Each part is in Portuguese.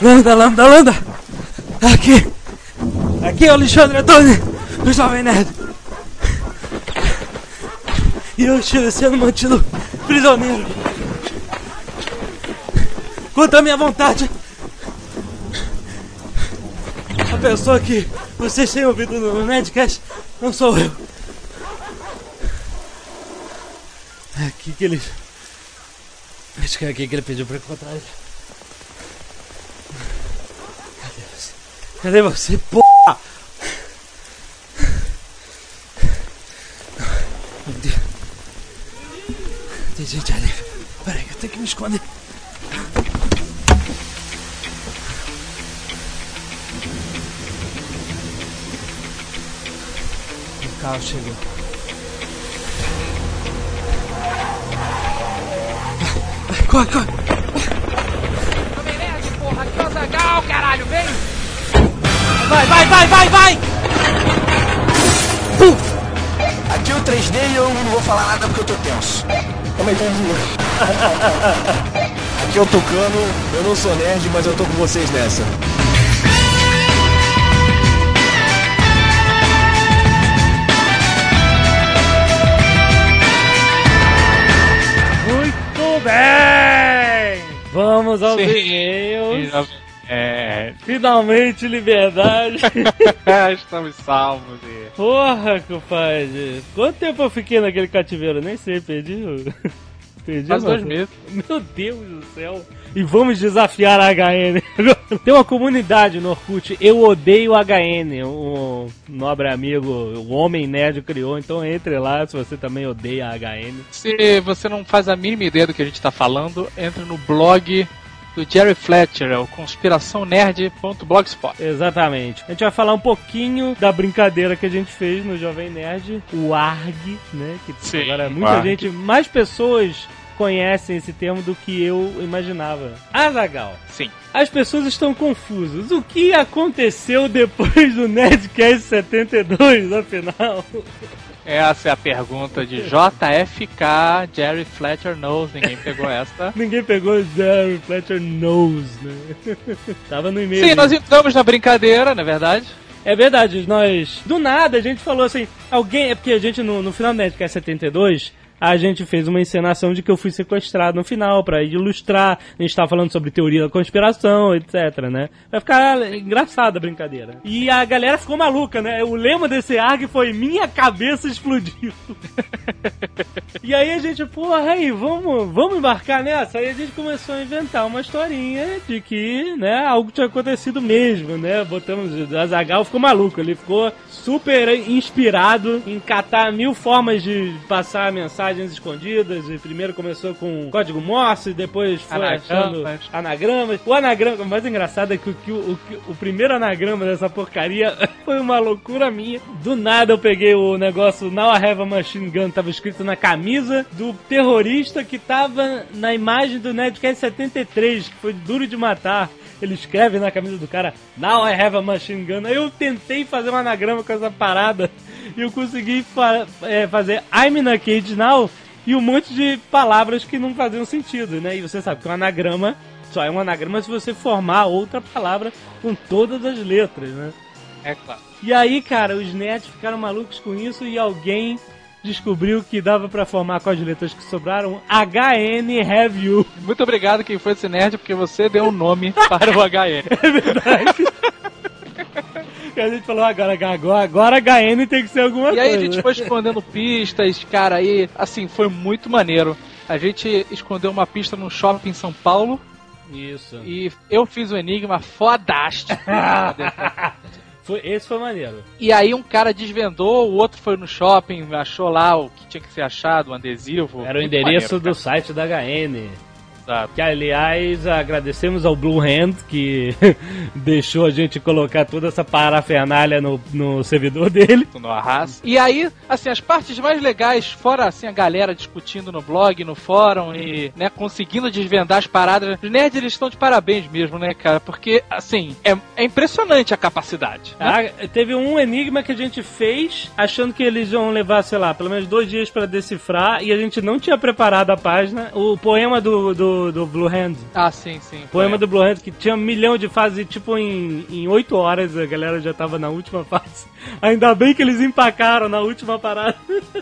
Lambda, lambda, lambda. Aqui. Aqui é o Alexandre Antônio, do Jovem Nerd. E eu estive sendo mantido prisioneiro. Contra a minha vontade. A pessoa que vocês têm ouvido no Nerdcast não sou eu. É aqui que ele. Acho que é aqui que ele pediu pra encontrar ele. Cadê você? Cadê você, porra? Meu Deus. Tem gente ali. Peraí, eu tenho que me esconder. O carro chegou. Corre, corre. Nerd, porra, aqui é o caralho, vem! Vai, vai, vai, vai, vai! Aqui é o 3D e eu não vou falar nada porque eu tô tenso. Como é que Aqui é o Tucano, eu não sou nerd, mas eu tô com vocês nessa. Muito bem! Vamos aos e-mails. É, Finalmente liberdade. estamos salvos. E... Porra, compadre. Quanto tempo eu fiquei naquele cativeiro? Nem sei, perdi. Perdi Faz dois meses. Meu Deus do céu. E vamos desafiar a HN. Tem uma comunidade no Orkut, eu odeio a HN. O nobre amigo, o Homem Nerd criou. Então entre lá se você também odeia a HN. Se você não faz a mínima ideia do que a gente tá falando, entre no blog do Jerry Fletcher, é o conspiraçãonerd.blogspot. Exatamente. A gente vai falar um pouquinho da brincadeira que a gente fez no Jovem Nerd, o ARG, né? Que Sim, agora muita ARG. gente, mais pessoas conhecem esse termo do que eu imaginava. Azagal. Sim. As pessoas estão confusas. O que aconteceu depois do Nerdcast 72, afinal? Essa é a pergunta de JFK, Jerry Fletcher knows, ninguém pegou essa. Ninguém pegou Jerry Fletcher Knows, né? Tava no e-mail. Sim, nós entramos na brincadeira, na é verdade. É verdade, nós. Do nada a gente falou assim. Alguém. É porque a gente no, no final do Nerdcast 72. A gente fez uma encenação de que eu fui sequestrado no final pra ilustrar. A gente tava falando sobre teoria da conspiração, etc, né? Vai ficar engraçada a brincadeira. E a galera ficou maluca, né? O lema desse ARG foi Minha cabeça explodiu. e aí a gente, porra, aí, vamos, vamos embarcar nessa? Aí a gente começou a inventar uma historinha de que, né, algo tinha acontecido mesmo, né? Botamos, o Azagal ficou maluco, ele ficou super inspirado em catar mil formas de passar mensagens escondidas. E primeiro começou com código Morse, depois foi achando Anagramas. anagramas. O anagrama, o mais engraçado é que o, que o, o primeiro anagrama dessa porcaria foi uma loucura minha. Do nada eu peguei o negócio Now I Have a Machine Gun, tava escrito na camisa do terrorista que tava na imagem do Nerdcast 73, que foi duro de matar. Ele escreve na camisa do cara Now I have a machine gun. Aí eu tentei fazer um anagrama com essa parada eu consegui fa- é, fazer I'm in a cage now e um monte de palavras que não faziam sentido, né? E você sabe que um anagrama só é um anagrama se você formar outra palavra com todas as letras, né? É claro. E aí, cara, os nerds ficaram malucos com isso e alguém descobriu que dava pra formar com as letras que sobraram HN Have You. Muito obrigado quem foi esse nerd, porque você deu um nome para o HN. É verdade. E a gente falou, agora, agora, agora HN tem que ser alguma E aí a coisa. gente foi escondendo pistas, cara, aí, assim, foi muito maneiro. A gente escondeu uma pista num shopping em São Paulo Isso. e eu fiz o enigma fodástico. Foi, esse foi maneiro. e aí um cara desvendou, o outro foi no shopping, achou lá o que tinha que ser achado, um adesivo. Era o endereço maneiro, do site da HN. Exato. Que, aliás, agradecemos ao Blue Hand que deixou a gente colocar toda essa parafernália no, no servidor dele. no Arras. E aí, assim, as partes mais legais, fora assim a galera discutindo no blog, no fórum e, né, conseguindo desvendar as paradas, os nerds eles estão de parabéns mesmo, né, cara? Porque, assim, é, é impressionante a capacidade. né? Ah, teve um enigma que a gente fez achando que eles iam levar, sei lá, pelo menos dois dias pra decifrar e a gente não tinha preparado a página. O poema do, do do, do Blue Hand. Ah, sim, sim. Poema do Blue Hand, que tinha um milhão de fases e, tipo, em, em 8 horas a galera já tava na última fase. Ainda bem que eles empacaram na última parada.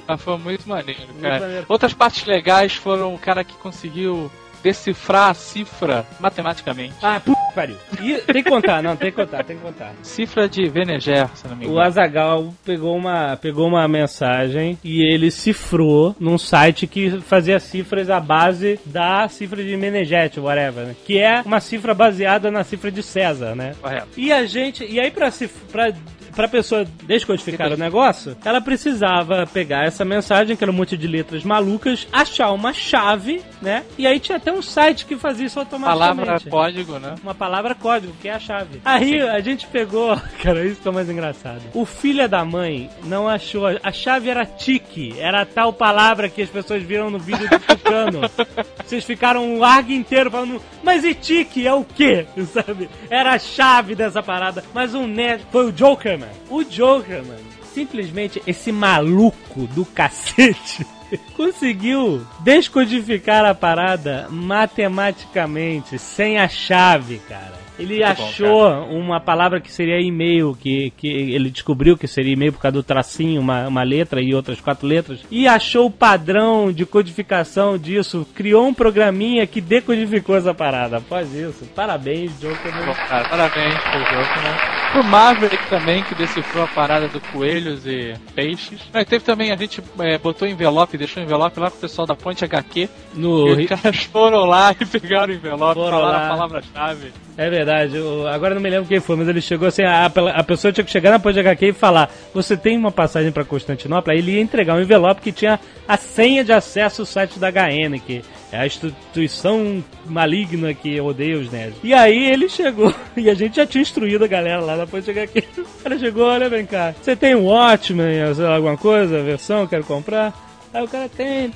Ah, foi muito maneiro, cara. maneiro. Outras partes legais foram o cara que conseguiu decifrar a cifra matematicamente. Ah, que pariu. E tem que contar, não, tem que contar, tem que contar. Cifra de Veneger, se não me O engano. Azagal pegou uma, pegou uma mensagem e ele cifrou num site que fazia cifras à base da cifra de Menegete, whatever, né? Que é uma cifra baseada na cifra de César, né? Correto. E a gente. E aí, pra, cif- pra, pra pessoa descodificar o negócio, ela precisava pegar essa mensagem, que era um monte de letras malucas, achar uma chave, né? E aí tinha até um site que fazia isso automaticamente. Palavra código, né? Uma palavra código, que é a chave. Aí a gente pegou. Cara, isso que é mais engraçado. O filho da mãe não achou. A chave era tique. Era a tal palavra que as pessoas viram no vídeo do Tucano. Vocês ficaram um argo inteiro falando, mas e tique é o quê? Sabe? Era a chave dessa parada. Mas um nerd. Foi o Joker, mano. O Joker, mano. Simplesmente esse maluco do cacete. Conseguiu descodificar a parada matematicamente, sem a chave, cara. Ele Muito bom, achou uma palavra que seria e-mail, que, que ele descobriu que seria e-mail por causa do tracinho, uma, uma letra e outras quatro letras, e achou o padrão de codificação disso, criou um programinha que decodificou essa parada. Após isso, parabéns, Joker. Bom, cara, parabéns pro jogo, né? Pro Maverick também, que decifrou a parada do coelhos e peixes. Mas teve também, a gente é, botou envelope, deixou envelope lá pro pessoal da Ponte HQ. No, E os caras foram lá e pegaram o envelope, Foram falaram lá. a palavra-chave. É verdade, eu- agora não me lembro quem foi, mas ele chegou assim, a, a pessoa tinha que chegar na ponte HQ e falar, você tem uma passagem pra Constantinopla? Aí ele ia entregar um envelope que tinha a senha de acesso ao site da HN, que é a instituição maligna que odeia os nerds. E aí ele chegou, e a gente já tinha instruído a galera lá na ponte HQ. O cara chegou, olha, vem cá, você tem um Watchmen, alguma coisa, versão, quero comprar? Aí o cara tem.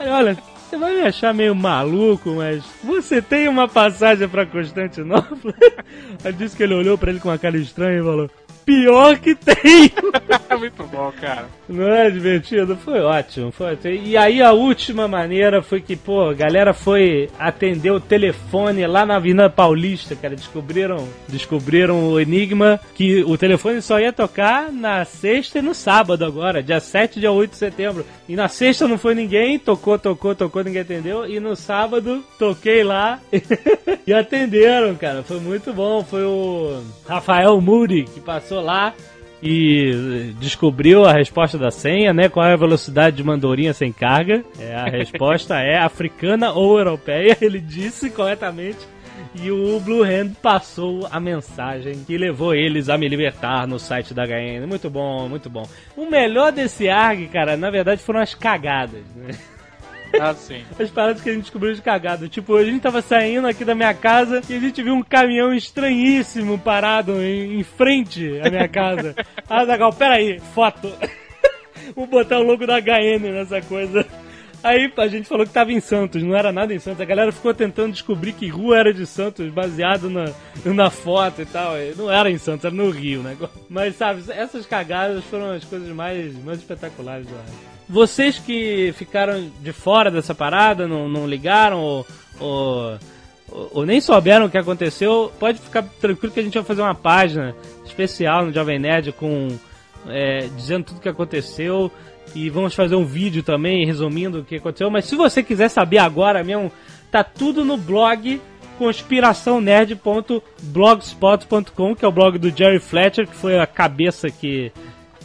Olha, você vai me achar meio maluco, mas você tem uma passagem pra Constantinopla? Aí disse que ele olhou pra ele com uma cara estranha e falou: Pior que tem! Muito bom, cara. Não é divertido? Foi ótimo. Foi. E aí a última maneira foi que, pô, a galera foi atender o telefone lá na Avenida Paulista, cara. Descobriram, descobriram o enigma que o telefone só ia tocar na sexta e no sábado agora, dia 7 e dia 8 de setembro. E na sexta não foi ninguém, tocou, tocou, tocou, ninguém atendeu. E no sábado, toquei lá e atenderam, cara. Foi muito bom. Foi o Rafael Muri que passou lá e descobriu a resposta da senha, né? Qual é a velocidade de mandorinha sem carga? É, a resposta é africana ou europeia, ele disse corretamente. E o Blue Hand passou a mensagem que levou eles a me libertar no site da HN. Muito bom, muito bom. O melhor desse ARG, cara, na verdade foram as cagadas, né? Ah, sim. As paradas que a gente descobriu de cagada. Tipo, a gente tava saindo aqui da minha casa e a gente viu um caminhão estranhíssimo parado em, em frente à minha casa. Ah, legal, peraí, foto. Vou botar o logo da HN nessa coisa. Aí a gente falou que tava em Santos, não era nada em Santos. A galera ficou tentando descobrir que rua era de Santos, baseado na, na foto e tal. E Não era em Santos, era no Rio, né? Mas sabe, essas cagadas foram as coisas mais, mais espetaculares do ano. Vocês que ficaram de fora dessa parada, não, não ligaram ou, ou, ou- nem souberam o que aconteceu, pode ficar tranquilo que a gente vai fazer uma página especial no Jovem Nerd com é, dizendo tudo o que aconteceu e vamos fazer um vídeo também resumindo o que aconteceu. Mas se você quiser saber agora mesmo, tá tudo no blog conspiraçãonerd.blogspot.com, que é o blog do Jerry Fletcher, que foi a cabeça que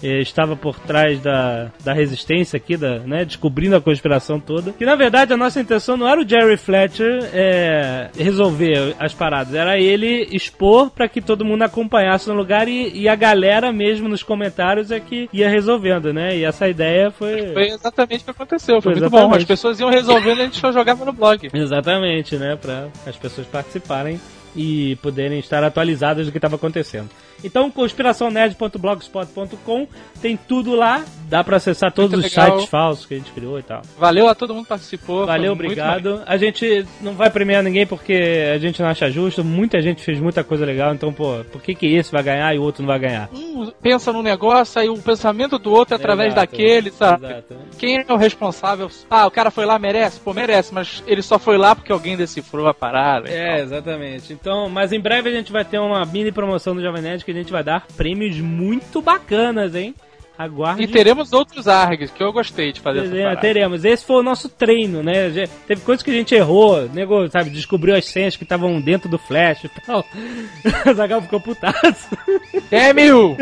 estava por trás da, da resistência aqui, da, né, descobrindo a conspiração toda. Que na verdade a nossa intenção não era o Jerry Fletcher eh, resolver as paradas, era ele expor para que todo mundo acompanhasse no lugar e, e a galera mesmo nos comentários é que ia resolvendo, né? E essa ideia foi. Foi exatamente o que aconteceu. Foi, Foi muito bom. As pessoas iam resolvendo e a gente só jogava no blog. Exatamente, né? Para as pessoas participarem e poderem estar atualizadas do que estava acontecendo. Então, conspiraçãonerd.blogspot.com tem tudo lá. Dá pra acessar todos Muito os legal. sites falsos que a gente criou e tal. Valeu a todo mundo que participou. Valeu, obrigado. A gente não vai premiar ninguém porque a gente não acha justo. Muita gente fez muita coisa legal. Então, pô, por que, que esse vai ganhar e o outro não vai ganhar? Um pensa num negócio, aí o pensamento do outro é através Exato, daquele, sabe? Exato. Quem é o responsável? Ah, o cara foi lá, merece? Pô, merece, mas ele só foi lá porque alguém decifrou a parada. e É, tal. exatamente. Então, mas em breve a gente vai ter uma mini promoção do Jovem Nerd que a gente vai dar prêmios muito bacanas, hein? Aguarde. E teremos outros ARGs, que eu gostei de fazer essa Teremos, parada. teremos. Esse foi o nosso treino, né? Teve coisas que a gente errou, nego, sabe, descobriu as senhas que estavam dentro do flash e tal. Zagal ficou putaço. É, mil!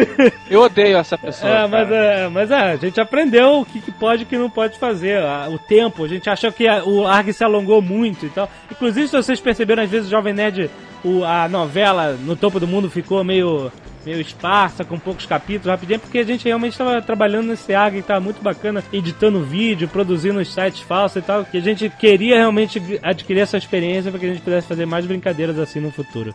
Eu odeio essa pessoa. É, mas, é, mas é, a gente aprendeu o que, que pode e o que não pode fazer. O tempo, a gente achou que o ARG se alongou muito e tal. Inclusive, se vocês perceberam, às vezes o Jovem Nerd, o- a novela no topo do mundo ficou meio, meio esparsa, com poucos capítulos, rapidinho, porque a gente realmente estava trabalhando nesse ARG e estava muito bacana, editando vídeo, produzindo os sites falsos e tal, que a gente queria realmente adquirir essa experiência para que a gente pudesse fazer mais brincadeiras assim no futuro.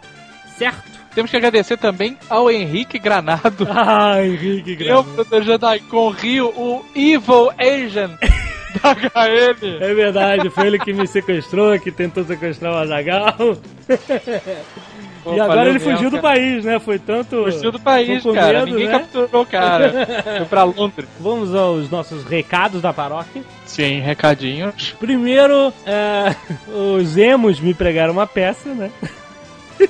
Certo? Temos que agradecer também ao Henrique Granado. Ah, Henrique, Eu, Grava. do Jedi com Rio, o Evil Asian da HL. É verdade, foi ele que me sequestrou, que tentou sequestrar o Azagal. E agora ele mesmo, fugiu do cara. país, né? Foi tanto. Fugiu do país, cara. Ninguém né? capturou o cara. Foi pra Londres. Vamos aos nossos recados da paróquia. Sim, recadinhos. Primeiro, é, os emos me pregaram uma peça, né?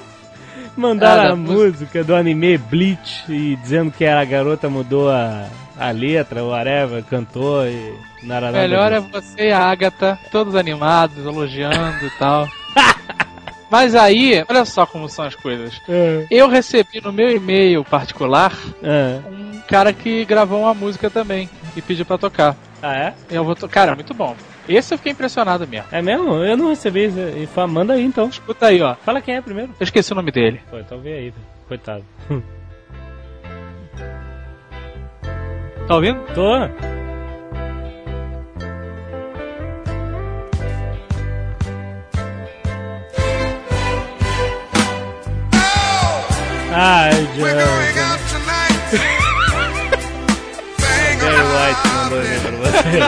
Mandaram Ah, a música do anime Bleach e dizendo que era a garota mudou a, a letra, o whatever, cantou e não era nada Melhor é você e a Agatha, todos animados, elogiando e tal. Mas aí, olha só como são as coisas. É, Eu recebi no meu e-mail particular é. um cara que gravou uma música também e pediu pra tocar. Ah, é? Eu vou to... Cara, muito bom. Esse eu fiquei impressionado mesmo. É mesmo? Eu não recebi isso. E Manda aí então. Escuta aí, ó. Fala quem é primeiro. Eu esqueci o nome dele. Pô, então vê aí, coitado. Tá ouvindo? Tô. Ai, We're going John. out tonight. Bang Gary White mandou aí pra você.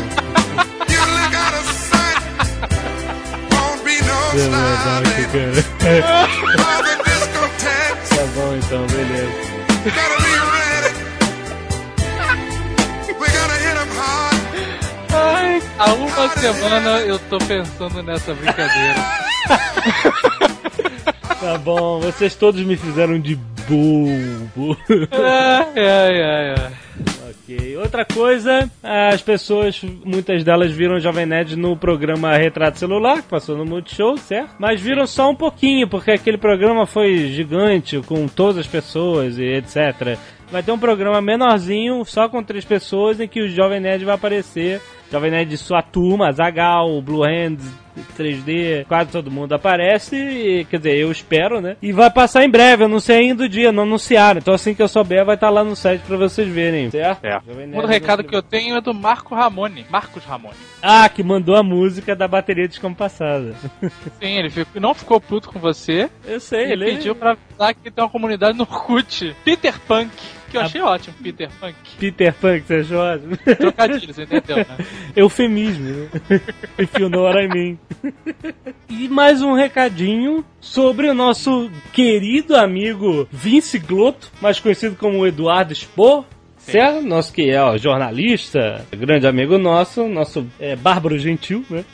You look out of sight. Won't be no Pelo amor de stopping. Deus, cara. All the discotheques Tá bom então, beleza. Há uma semana eu tô pensando nessa brincadeira. Tá bom, vocês todos me fizeram de bobo. ai, ai, ai, ai. Ok. Outra coisa, as pessoas, muitas delas viram o Jovem Nerd no programa Retrato Celular, que passou no Multishow, certo? Mas viram só um pouquinho, porque aquele programa foi gigante, com todas as pessoas e etc. Vai ter um programa menorzinho, só com três pessoas, em que o Jovem Nerd vai aparecer. Jovem Nerd de sua turma, Zagal, Blue Hands, 3D, quase todo mundo aparece, e, quer dizer, eu espero, né? E vai passar em breve, eu não sei ainda o dia, não anunciaram. Então assim que eu souber, vai estar lá no site pra vocês verem, certo? É. Outro recado que eu tenho é do Marco Ramone. Marcos Ramone. Ah, que mandou a música da bateria descompassada. Sim, ele ficou- não ficou puto com você Eu sei, e ele pediu pra avisar que tem uma comunidade no Orkut. Peter Punk. Que eu achei ótimo, Peter Punk. Peter que você achou ótimo. Trocadilho, você entendeu, né? Eufemismo, né? If you know what I mean. E mais um recadinho sobre o nosso querido amigo Vince Glotto, mais conhecido como Eduardo Spor. Certo? Nosso que é ó, jornalista, grande amigo nosso, nosso é, Bárbaro Gentil, né?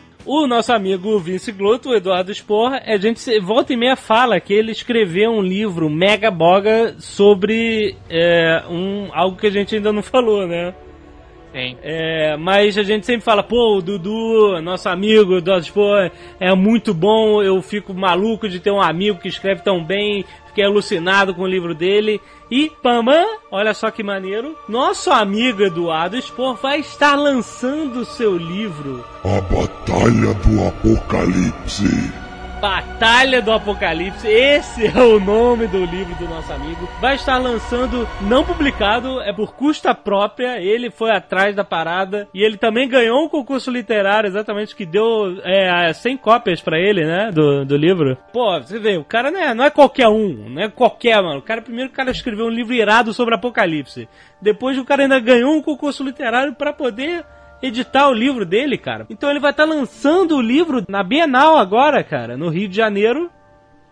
O nosso amigo Vince Glotto, o Eduardo Sporra, a gente se- volta e meia fala que ele escreveu um livro mega boga sobre é, um, algo que a gente ainda não falou, né? Sim. É, mas a gente sempre fala, pô, o Dudu, nosso amigo, Eduardo Sporra, é muito bom, eu fico maluco de ter um amigo que escreve tão bem, fiquei alucinado com o livro dele. E, Pamã, olha só que maneiro, nosso amigo Eduardo Spor vai estar lançando seu livro A Batalha do Apocalipse. Batalha do Apocalipse. Esse é o nome do livro do nosso amigo. Vai estar lançando, não publicado, é por custa própria. Ele foi atrás da parada e ele também ganhou um concurso literário, exatamente, que deu é, 100 cópias pra ele, né? Do, do livro. Pô, você vê, o cara não é, não é qualquer um, não é qualquer, mano. O cara, primeiro, o cara escreveu um livro irado sobre Apocalipse. Depois, o cara ainda ganhou um concurso literário para poder editar o livro dele, cara. Então ele vai estar tá lançando o livro na Bienal agora, cara, no Rio de Janeiro.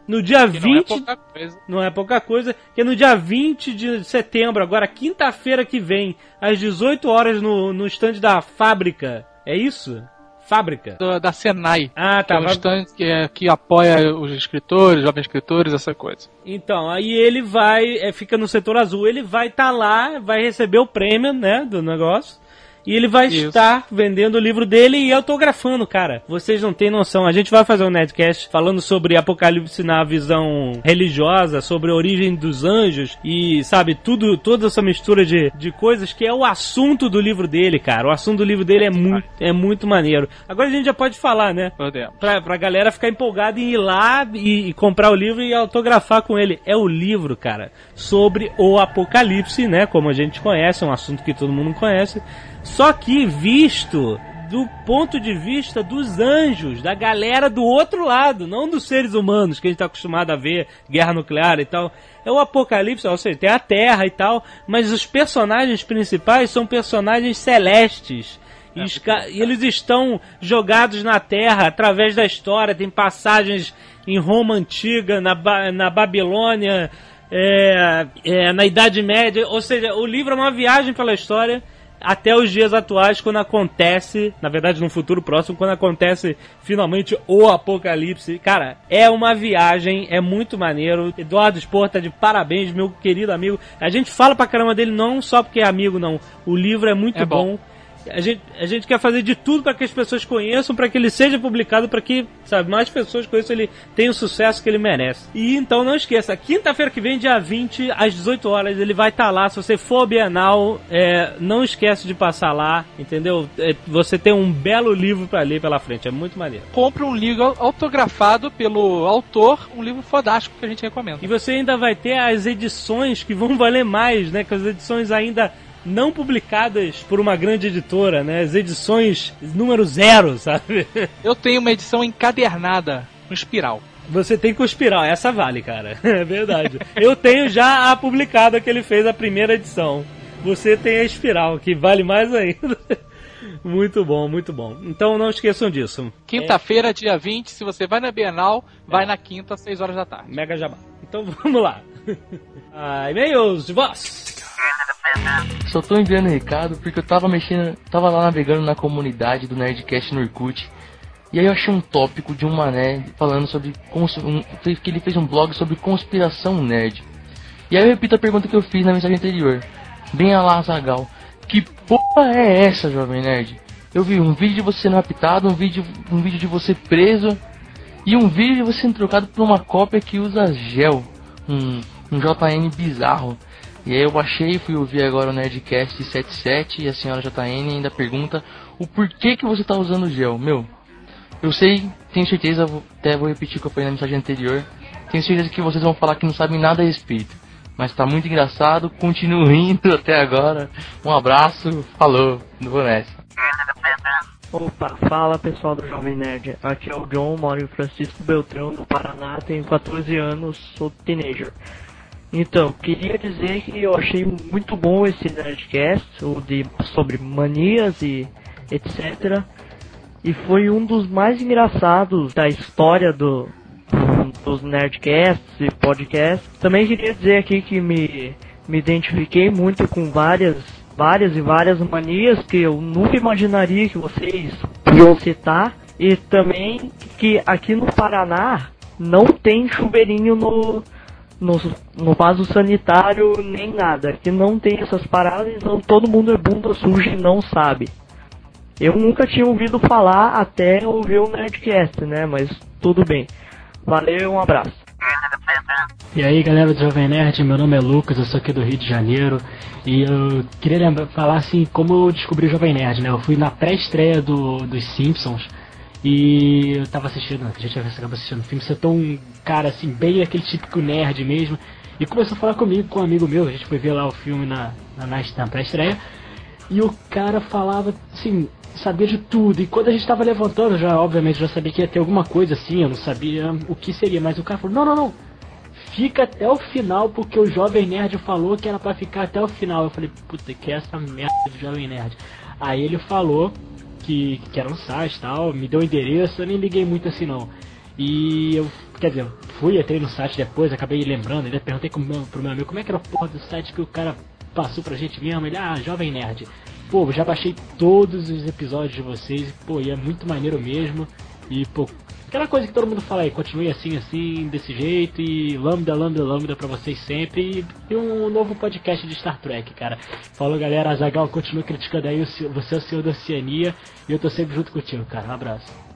No dia que 20. Não é pouca coisa. Não é pouca coisa. Que é no dia 20 de setembro, agora quinta-feira que vem, às 18 horas no, no stand da fábrica. É isso? Fábrica? Do, da Senai. Ah, tá. Que é um stand que, é, que apoia os escritores, jovens escritores, essa coisa. Então, aí ele vai, é, fica no setor azul, ele vai estar tá lá, vai receber o prêmio, né, do negócio. E ele vai Isso. estar vendendo o livro dele e autografando, cara. Vocês não têm noção. A gente vai fazer um netcast falando sobre Apocalipse na visão religiosa, sobre a origem dos anjos e, sabe, tudo, toda essa mistura de, de coisas que é o assunto do livro dele, cara. O assunto do livro dele é muito, é muito maneiro. Agora a gente já pode falar, né? Podemos. Pra, pra galera ficar empolgada em ir lá e, e comprar o livro e autografar com ele. É o livro, cara, sobre o Apocalipse, né? Como a gente conhece, é um assunto que todo mundo conhece só que visto do ponto de vista dos anjos, da galera do outro lado, não dos seres humanos que a gente está acostumado a ver, guerra nuclear e tal. É o apocalipse, ou seja, tem a Terra e tal, mas os personagens principais são personagens celestes. É, e eles estão jogados na Terra através da história. Tem passagens em Roma antiga, na, ba na Babilônia, é, é, na Idade Média. Ou seja, o livro é uma viagem pela história até os dias atuais, quando acontece, na verdade, no futuro próximo, quando acontece finalmente o apocalipse. Cara, é uma viagem, é muito maneiro. Eduardo Spor tá de parabéns, meu querido amigo. A gente fala pra caramba dele não só porque é amigo, não. O livro é muito é bom. bom a gente, a gente quer fazer de tudo para que as pessoas conheçam, para que ele seja publicado, para que, sabe, mais pessoas conheçam ele tenha o sucesso que ele merece. E então não esqueça, quinta-feira que vem, dia 20, às 18 horas, ele vai estar tá lá. Se você for Bienal, é, não esquece de passar lá, entendeu? É, você tem um belo livro para ler pela frente, é muito maneiro. Compre um livro autografado pelo autor, um livro fodástico que a gente recomenda. E você ainda vai ter as edições que vão valer mais, né? Que as edições ainda não publicadas por uma grande editora, né? As edições número zero, sabe? Eu tenho uma edição encadernada com espiral. Você tem com espiral, essa vale, cara. É verdade. Eu tenho já a publicada que ele fez a primeira edição. Você tem a espiral, que vale mais ainda. Muito bom, muito bom. Então não esqueçam disso. Quinta-feira, é... dia 20, se você vai na Bienal, vai é. na quinta, às 6 horas da tarde. Mega Jabá. Então vamos lá. Ah, e-mails de voz. Só tô enviando recado porque eu tava mexendo, tava lá navegando na comunidade do Nerdcast no. E aí eu achei um tópico de um mané falando sobre um, que ele fez um blog sobre conspiração nerd. E aí eu repito a pergunta que eu fiz na mensagem anterior. Bem a lá, Zagal. Que porra é essa, jovem nerd? Eu vi um vídeo de você sendo raptado, um vídeo, um vídeo de você preso e um vídeo de você sendo trocado por uma cópia que usa gel. Um, um JN bizarro. E aí eu baixei, fui ouvir agora o Nerdcast 77 e a senhora JN ainda pergunta o porquê que você está usando gel. Meu, eu sei, tenho certeza, até vou repetir o que eu falei na mensagem anterior, tenho certeza que vocês vão falar que não sabem nada a respeito. Mas tá muito engraçado, continuo rindo até agora. Um abraço, falou, vou nessa. Opa, fala pessoal do Jovem Nerd. Aqui é o John, moro em Francisco Beltrão, no Paraná, tenho 14 anos, sou teenager. Então, queria dizer que eu achei muito bom esse Nerdcast, o de, sobre manias e etc. E foi um dos mais engraçados da história do, dos Nerdcasts e podcasts. Também queria dizer aqui que me, me identifiquei muito com várias, várias e várias manias que eu nunca imaginaria que vocês iam citar. E também que aqui no Paraná não tem chuveirinho no, no, no vaso sanitário nem nada. Que não tem essas paradas, então todo mundo é bunda suja e não sabe. Eu nunca tinha ouvido falar até ouvir o Nerdcast, né? Mas tudo bem. Valeu, um abraço. E aí galera do Jovem Nerd, meu nome é Lucas, eu sou aqui do Rio de Janeiro e eu queria lembrar, falar assim como eu descobri o Jovem Nerd, né? Eu fui na pré-estreia do, dos Simpsons E eu tava assistindo, a gente acaba assistindo o filme, você é um cara assim, bem aquele típico nerd mesmo. E começou a falar comigo, com um amigo meu, a gente foi ver lá o filme na, na, na pré-estreia. E o cara falava, assim, sabia de tudo. E quando a gente tava levantando, já obviamente já sabia que ia ter alguma coisa assim, eu não sabia o que seria, mas o cara falou, não, não, não, fica até o final, porque o Jovem Nerd falou que era para ficar até o final. Eu falei, puta, que é essa merda do Jovem Nerd. Aí ele falou que, que era um site e tal, me deu o endereço, eu nem liguei muito assim não. E eu, quer dizer, fui, entrei no site depois, acabei lembrando, ainda perguntei pro meu, pro meu amigo como é que era o porra do site que o cara passou pra gente mesmo. Ele, ah, Jovem Nerd. Pô, já baixei todos os episódios de vocês, pô, e é muito maneiro mesmo. E, pô, aquela coisa que todo mundo fala aí, continue assim, assim, desse jeito, e lambda, lambda, lambda pra vocês sempre. E, um novo podcast de Star Trek, cara. Falou, galera, Azagal continua criticando aí, você é o senhor da Oceania, e eu tô sempre junto contigo, cara. Um abraço.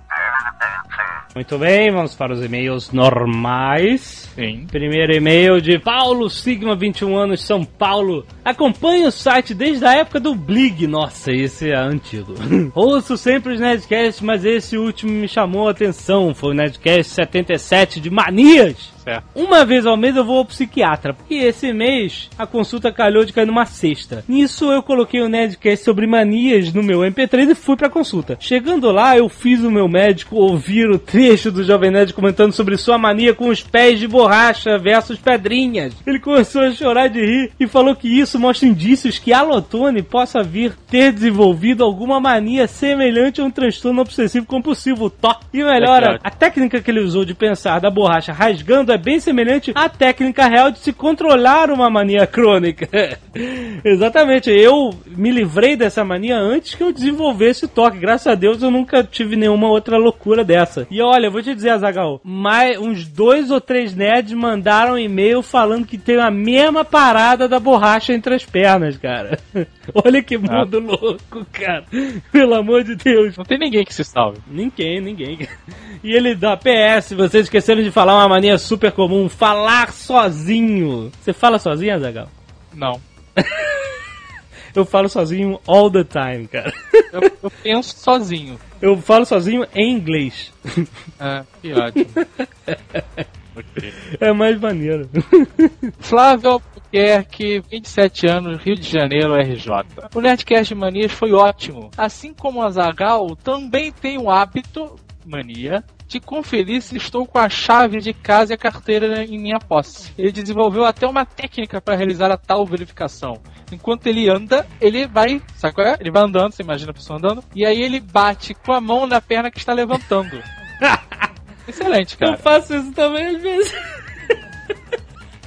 Muito bem, vamos para os e-mails normais. Sim. Primeiro e-mail de Paulo Sigma, 21 anos, São Paulo. Acompanhe o site desde a época do Blig. Nossa, esse é antigo. Ouço sempre os Nerdcasts, mas esse último me chamou a atenção. Foi o Nerdcast 77 de Manias. Certo. Uma vez ao mês eu vou ao psiquiatra, porque esse mês a consulta calhou de cair numa sexta. Nisso eu coloquei o Nerdcast sobre manias no meu MP3 e fui pra consulta. Chegando lá, eu fiz o meu médico ouvir o trecho do Jovem Nerd comentando sobre sua mania com os pés de borracha versus pedrinhas. Ele começou a chorar de rir e falou que isso mostra indícios que Alotone possa vir ter desenvolvido alguma mania semelhante a um transtorno obsessivo compulsivo, TO. E melhora, a técnica que ele usou de pensar da borracha rasgando é bem semelhante à técnica real de se controlar uma mania crônica. Exatamente, eu me livrei dessa mania antes que eu desenvolvesse toque. Graças a Deus eu nunca tive nenhuma outra loucura dessa. E olha, eu vou te dizer, Azagal, mais uns dois ou três nerds mandaram e-mail falando que tem a mesma parada da borracha entre as pernas, cara. olha que mundo louco, cara. Pelo amor de Deus. Não tem ninguém que se salve. Ninguém, ninguém. E ele dá PS, vocês esqueceram de falar uma mania super comum, falar sozinho. Você fala sozinho, Azagal? Não. Eu falo sozinho all the time, cara. Eu, eu penso sozinho. Eu falo sozinho em inglês. É, que ótimo. É mais maneiro. Flávio Albuquerque, 27 anos, Rio de Janeiro, RJ. O Nerdcast Manias foi ótimo. Assim como o Azagal, também tem o hábito, mania, de conferir se estou com a chave de casa e a carteira em minha posse. Ele desenvolveu até uma técnica para realizar a tal verificação. Enquanto ele anda, ele vai, sabe qual é? Ele vai andando, você imagina a pessoa andando, e aí ele bate com a mão na perna que está levantando. Excelente, Eu cara. faço isso também às vezes.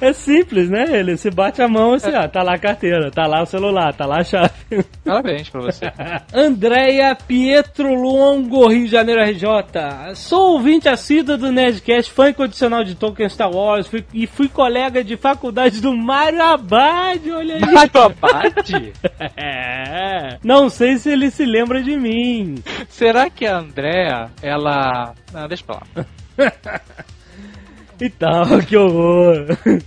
É simples, né? Ele se bate a mão assim, ó, tá lá a carteira, tá lá o celular, tá lá a chave. Parabéns pra você. Andréia Pietro Longo, Rio de Janeiro RJ. Sou ouvinte assíduo do Nerdcast, fã incondicional de Tolkien Star Wars fui- e fui colega de faculdade do Mário Abad, olha aí. Mário Abad? É. Não sei se ele se lembra de mim. Será que a Andrea, ela. Não, deixa pra lá. E tal, que horror.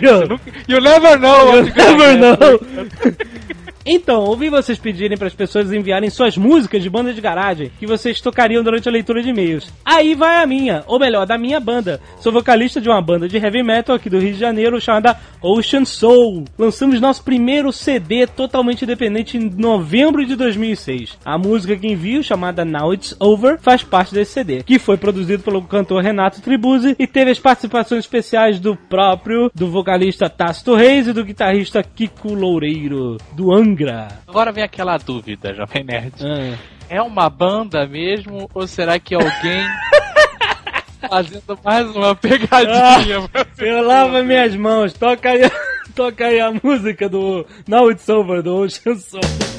Eu- You never know! Eu never know. Então, ouvi vocês pedirem para as pessoas enviarem suas músicas de banda de garagem que vocês tocariam durante a leitura de e-mails. Aí vai a minha, ou melhor, da minha banda. Sou vocalista de uma banda de heavy metal aqui do Rio de Janeiro chamada Ocean Soul. Lançamos nosso primeiro CD totalmente independente em novembro de 2006. A música que envio, chamada Now It's Over, faz parte desse CD, que foi produzido pelo cantor Renato Tribuzzi e teve as participações especiais do próprio, do vocalista Tácito Reis e do guitarrista Kiko Loureiro, do. Agora vem aquela dúvida, Jovem Nerd. Ah. É uma banda mesmo ou será que alguém fazendo mais uma pegadinha? você? Eu lavo minhas mãos, toca aí, toca aí a música do Now It's Over, do Ocean Soul.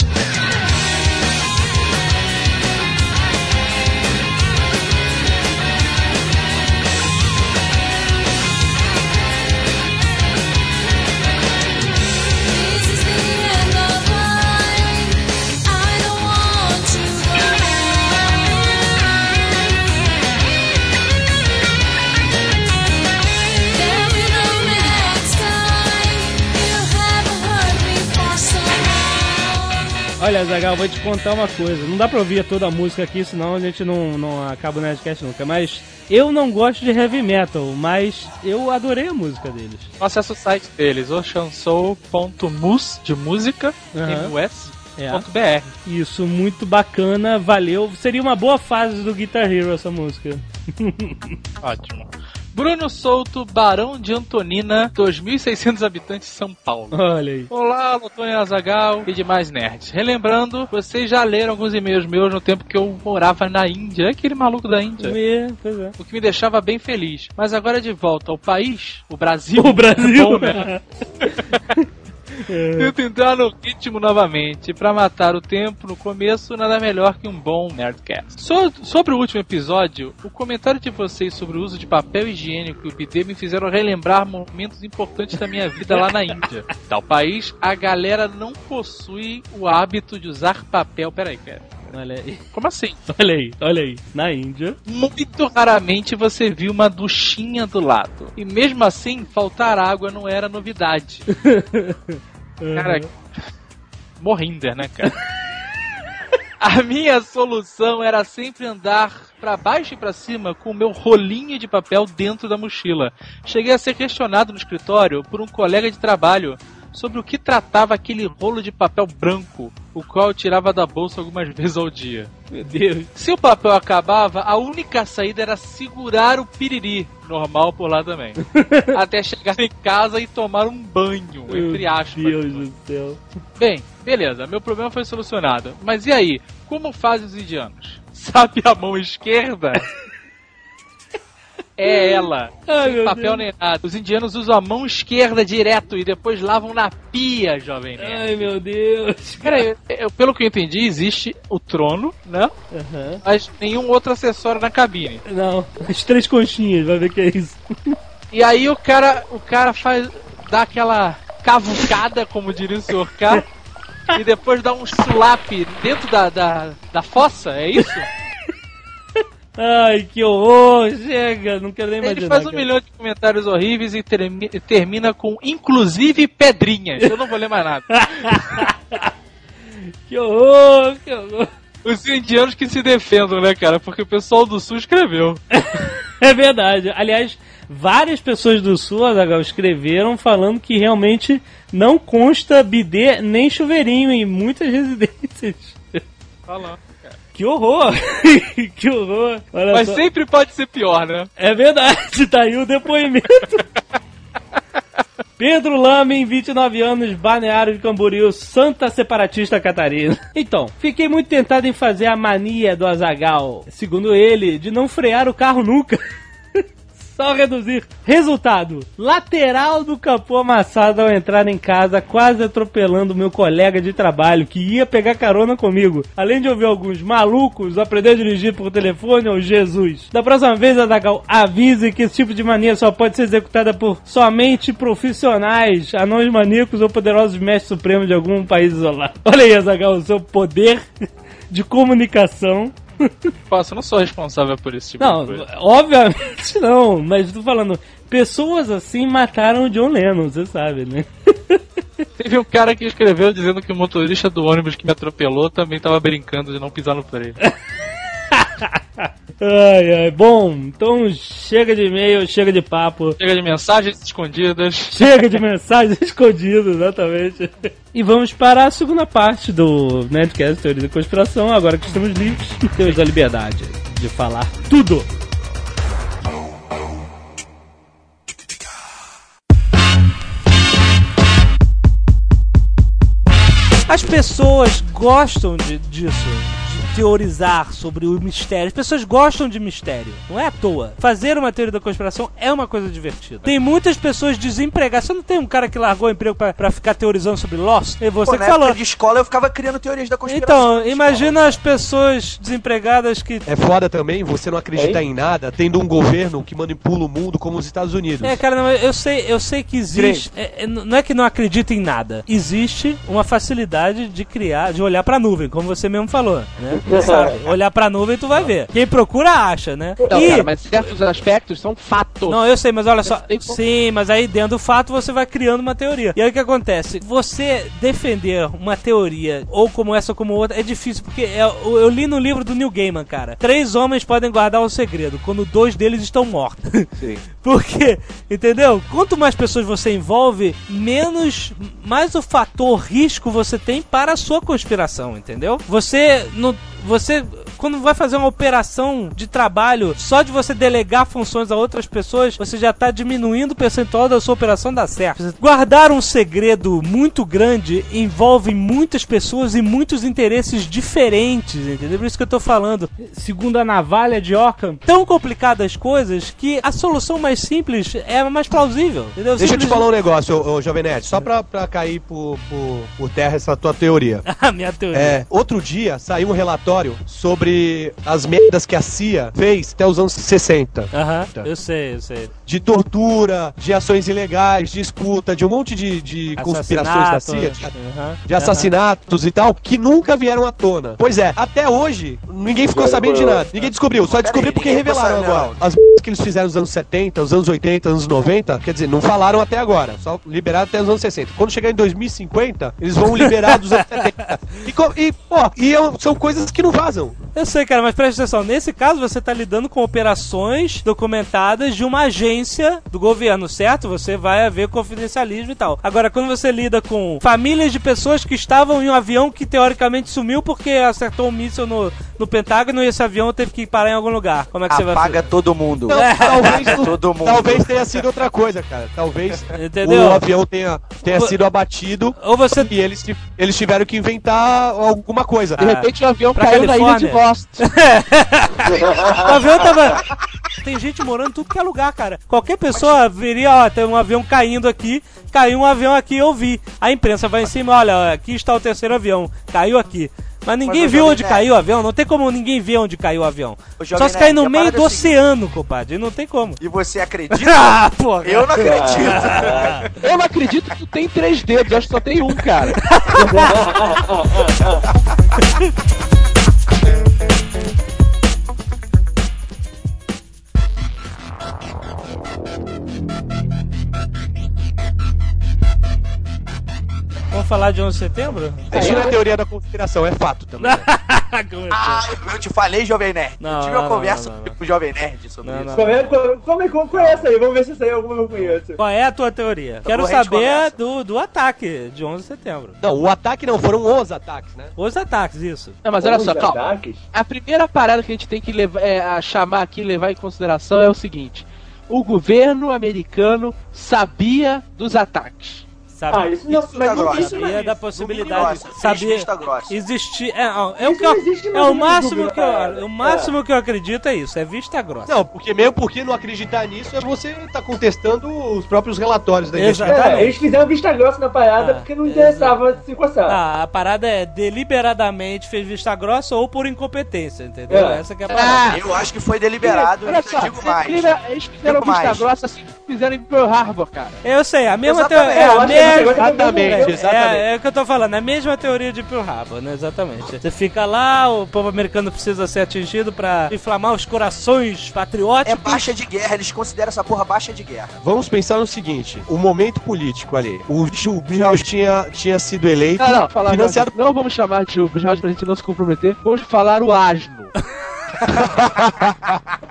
Olha, Zagal, vou te contar uma coisa. Não dá pra ouvir toda a música aqui, senão a gente não, não acaba o Nerdcast nunca. Mas eu não gosto de heavy metal, mas eu adorei a música deles. Acesse o site deles, oceansoul.mus, de música, Aham. mus, É. ponto .br. Isso, muito bacana, valeu. Seria uma boa fase do Guitar Hero essa música. Ótimo. Bruno Souto, Barão de Antonina, 2.600 habitantes, São Paulo. Olha aí. Olá, Lotônia Azagal e demais nerds. Relembrando, vocês já leram alguns e-mails meus no tempo que eu morava na Índia. Aquele maluco da Índia. É, pois é. O que me deixava bem feliz. Mas agora de volta ao país, o Brasil. O Brasil. Bom, né? Tento entrar no ritmo novamente. Pra matar o tempo no começo, nada melhor que um bom Nerdcast. So- sobre o último episódio, o comentário de vocês sobre o uso de papel higiênico e o bidê me fizeram relembrar momentos importantes da minha vida lá na Índia. Tal país, a galera não possui o hábito de usar papel. Peraí, peraí. Olha aí. Como assim? Olha aí, olha aí. Na Índia. Muito raramente você viu uma duchinha do lado. E mesmo assim, faltar água não era novidade. Cara, morrinder, né, cara? A minha solução era sempre andar pra baixo e pra cima com o meu rolinho de papel dentro da mochila. Cheguei a ser questionado no escritório por um colega de trabalho sobre o que tratava aquele rolo de papel branco, o qual eu tirava da bolsa algumas vezes ao dia. Meu Deus. Se o papel acabava, a única saída era segurar o piriri, normal por lá também, até chegar em casa e tomar um banho, entre Meu aspas. Deus do céu. Bem, beleza, meu problema foi solucionado. Mas e aí, como fazem os indianos? Sabe a mão esquerda? É ela. Ai, sem papel Deus. nem nada. Os indianos usam a mão esquerda direto e depois lavam na pia, jovem nerd. Ai, meu Deus. Cara, eu- eu- pelo que eu entendi, existe o trono, né? Aham. Mas nenhum outro acessório na cabine. Não, as três conchinhas, vai ver que é isso. E aí o cara, o cara faz dá aquela cavucada, como diria o Sr. K, e depois dá um slap dentro da, da, da fossa, é isso? Ai, que horror, chega, não quero nem Ele imaginar. faz um cara. milhão de comentários horríveis e termi- termina com inclusive pedrinhas. Eu não vou ler mais nada. Que horror, que horror. Os indianos que se defendam, né, cara? Porque o pessoal do sul escreveu. É verdade. Aliás, várias pessoas do Sul, Azaghal, escreveram falando que realmente não consta bidê nem chuveirinho em muitas residências. Falando. Que horror! que horror! Olha Mas só. sempre pode ser pior, né? É verdade, tá aí o depoimento. Pedro Lamen, 29 anos, Balneário de Camboriú, Santa Separatista Catarina. Então, fiquei muito tentado em fazer a mania do Azagal, segundo ele, de não frear o carro nunca. Só reduzir. Resultado: lateral do capô amassado ao entrar em casa, quase atropelando meu colega de trabalho que ia pegar carona comigo. Além de ouvir alguns malucos aprender a dirigir por telefone ou Jesus. Da próxima vez, Adagal, avise que esse tipo de mania só pode ser executada por somente profissionais, anões maníacos ou poderosos mestres supremos de algum país isolado. Olha aí, Azagal, o seu poder de comunicação. Posso, eu não sou responsável por esse tipo Não, de coisa. obviamente não, mas tô falando, pessoas assim mataram o John Lennon, você sabe, né? Teve um cara que escreveu dizendo que o motorista do ônibus que me atropelou também tava brincando de não pisar no freio. Ai, ai, bom, então chega de e-mail, chega de papo, Chega de mensagens escondidas. chega de mensagens escondidas, exatamente. E vamos para a segunda parte do Nerdcast Teoria da Conspiração, agora que estamos livres e temos a liberdade de falar tudo. As pessoas gostam de- disso, teorizar sobre o mistério. As pessoas gostam de mistério. Não é à toa. Fazer uma teoria da conspiração é uma coisa divertida. Tem muitas pessoas desempregadas. Você não tem um cara que largou o emprego pra, pra ficar teorizando sobre Lost? É você Pô, que na falou. época de escola eu ficava criando teorias da conspiração. Então, imagina as pessoas desempregadas que. É foda também você não acreditar em nada, tendo um governo que manipula o mundo como os Estados Unidos. É, cara, não, eu sei, eu sei que existe. é, é, não é que não acredita em nada. Existe uma facilidade de criar, de olhar pra nuvem, como você mesmo falou, né? Sabe? Olhar pra nuvem tu vai ver. Quem procura acha, né? Não, e... cara, mas certos aspectos são fatos. Não, eu sei, mas olha só. Sim, mas aí dentro do fato você vai criando uma teoria. E aí o que acontece? Você defender uma teoria, ou como essa ou como outra, é difícil, porque é- eu, eu li no livro do Neil Gaiman, cara. Três homens podem guardar o segredo, quando dois deles estão mortos. Sim. Porque, entendeu? Quanto mais pessoas você envolve, menos mais o fator risco você tem para a sua conspiração, entendeu? Você não você quando vai fazer uma operação de trabalho, só de você delegar funções a outras pessoas, você já está diminuindo o percentual da sua operação dar certo. Guardar um segredo muito grande envolve muitas pessoas e muitos interesses diferentes, entendeu? Por isso que eu tô falando, segundo a navalha de Ockham, tão complicadas as coisas que a solução mais simples é mais plausível, entendeu? Deixa eu te Simples- falar um negócio, ô, ô, Jovem Nerd, só pra, pra cair por, por, por terra essa tua teoria. a minha teoria. É, outro dia saiu um relatório sobre as merdas que a CIA fez até os anos 60. Aham, eu sei, eu sei. De tortura, de ações ilegais, de escuta, de um monte de, de conspirações da CIA, de, de assassinatos e tal, que nunca vieram à tona. Pois é, até hoje, ninguém ficou sabendo de nada. Ninguém descobriu, só descobriu porque revelaram agora. As merdas que eles fizeram nos anos 70, nos anos 80, nos anos 90, quer dizer, não falaram até agora, só liberaram até os anos 60. Quando chegar em 2050, eles vão liberar dos anos 70. E, e, pô, e é são coisas que não vazam. Eu sei, cara, mas presta atenção. Nesse caso, você tá lidando com operações documentadas de uma agência do governo, certo? Você vai haver confidencialismo e tal. Agora, quando você lida com famílias de pessoas que estavam em um avião que teoricamente sumiu porque acertou um míssil no, no Pentágono e esse avião teve que parar em algum lugar. Como é que você vai Apaga fazer? todo mundo. Não, talvez, Apaga todo mundo. talvez tenha sido outra coisa, cara. Talvez Entendeu? o avião tenha, tenha sido abatido Ou você. e eles, eles tiveram que inventar alguma coisa. De repente o avião pra caiu na ilha de Califórnia. Lost. O avião tava. Tem gente morando em tudo que é lugar, cara. Qualquer pessoa viria, ó, tem um avião caindo aqui, caiu um avião aqui, eu vi. A imprensa vai em cima, olha, aqui está o terceiro avião, caiu aqui. Mas ninguém Mas, viu onde caiu o avião, não tem como ninguém ver onde caiu o avião. Só se cair no meio do é seguinte. oceano, compadre, não tem como. E você acredita? Ah, porra. Eu não acredito. Eu não acredito que tu tem três dedos, eu acho que só tem um, cara. Vamos falar de 11 de setembro? Isso não é teoria da conspiração, é fato também. Ah, eu te falei, Jovem Nerd. Não, eu tive não, uma não, conversa não, não, com o Jovem Nerd sobre Não, isso. não. Como é, como, como, é, como é essa aí? Vamos ver se isso aí é alguma que eu conheço. Qual é a tua teoria? Quero Corrente saber do, do ataque de 11 de setembro. Não, o ataque não, foram os ataques, né? Os ataques, isso. Não, mas olha Os só, calma. ataques? A primeira parada que a gente tem que levar, é, a chamar aqui e levar em consideração é o seguinte: o governo americano sabia dos ataques. Sabe? Ah, isso não, Isso mas tá não grossa. Sabia da é possibilidade. Sabia. vista grossa. Existir. É, é o Isso que eu, é o máximo que eu, o máximo que eu acredito é isso, é vista grossa. Não, porque mesmo porque não acreditar nisso é você tá contestando os próprios relatórios da Exato. investigação. É, eles fizeram vista grossa na parada Ah, porque não interessava se coçar. Ah, a parada é deliberadamente fez vista grossa ou por incompetência, entendeu? É. Essa que é a parada. Eu acho que foi deliberado, Olha eu só, digo mais. eles fizeram- vista mais. grossa assim que fizeram em Pearl Harbor, cara. Eu sei, a mesma teoria. É, negócio é Exatamente, exatamente. É, é o que eu tô falando, é a mesma teoria de Pearl Harbor, né? Exatamente. Você fica lá, o povo americano precisa ser atingido pra inflamar os corações É patrióticos. baixa de guerra, eles consideram essa porra baixa de guerra. Vamos pensar no seguinte: o momento político ali. O Bush tinha, tinha sido eleito, Não, não, falar financiado não vamos chamar de Jorge pra gente não se comprometer. Vamos falar o asno.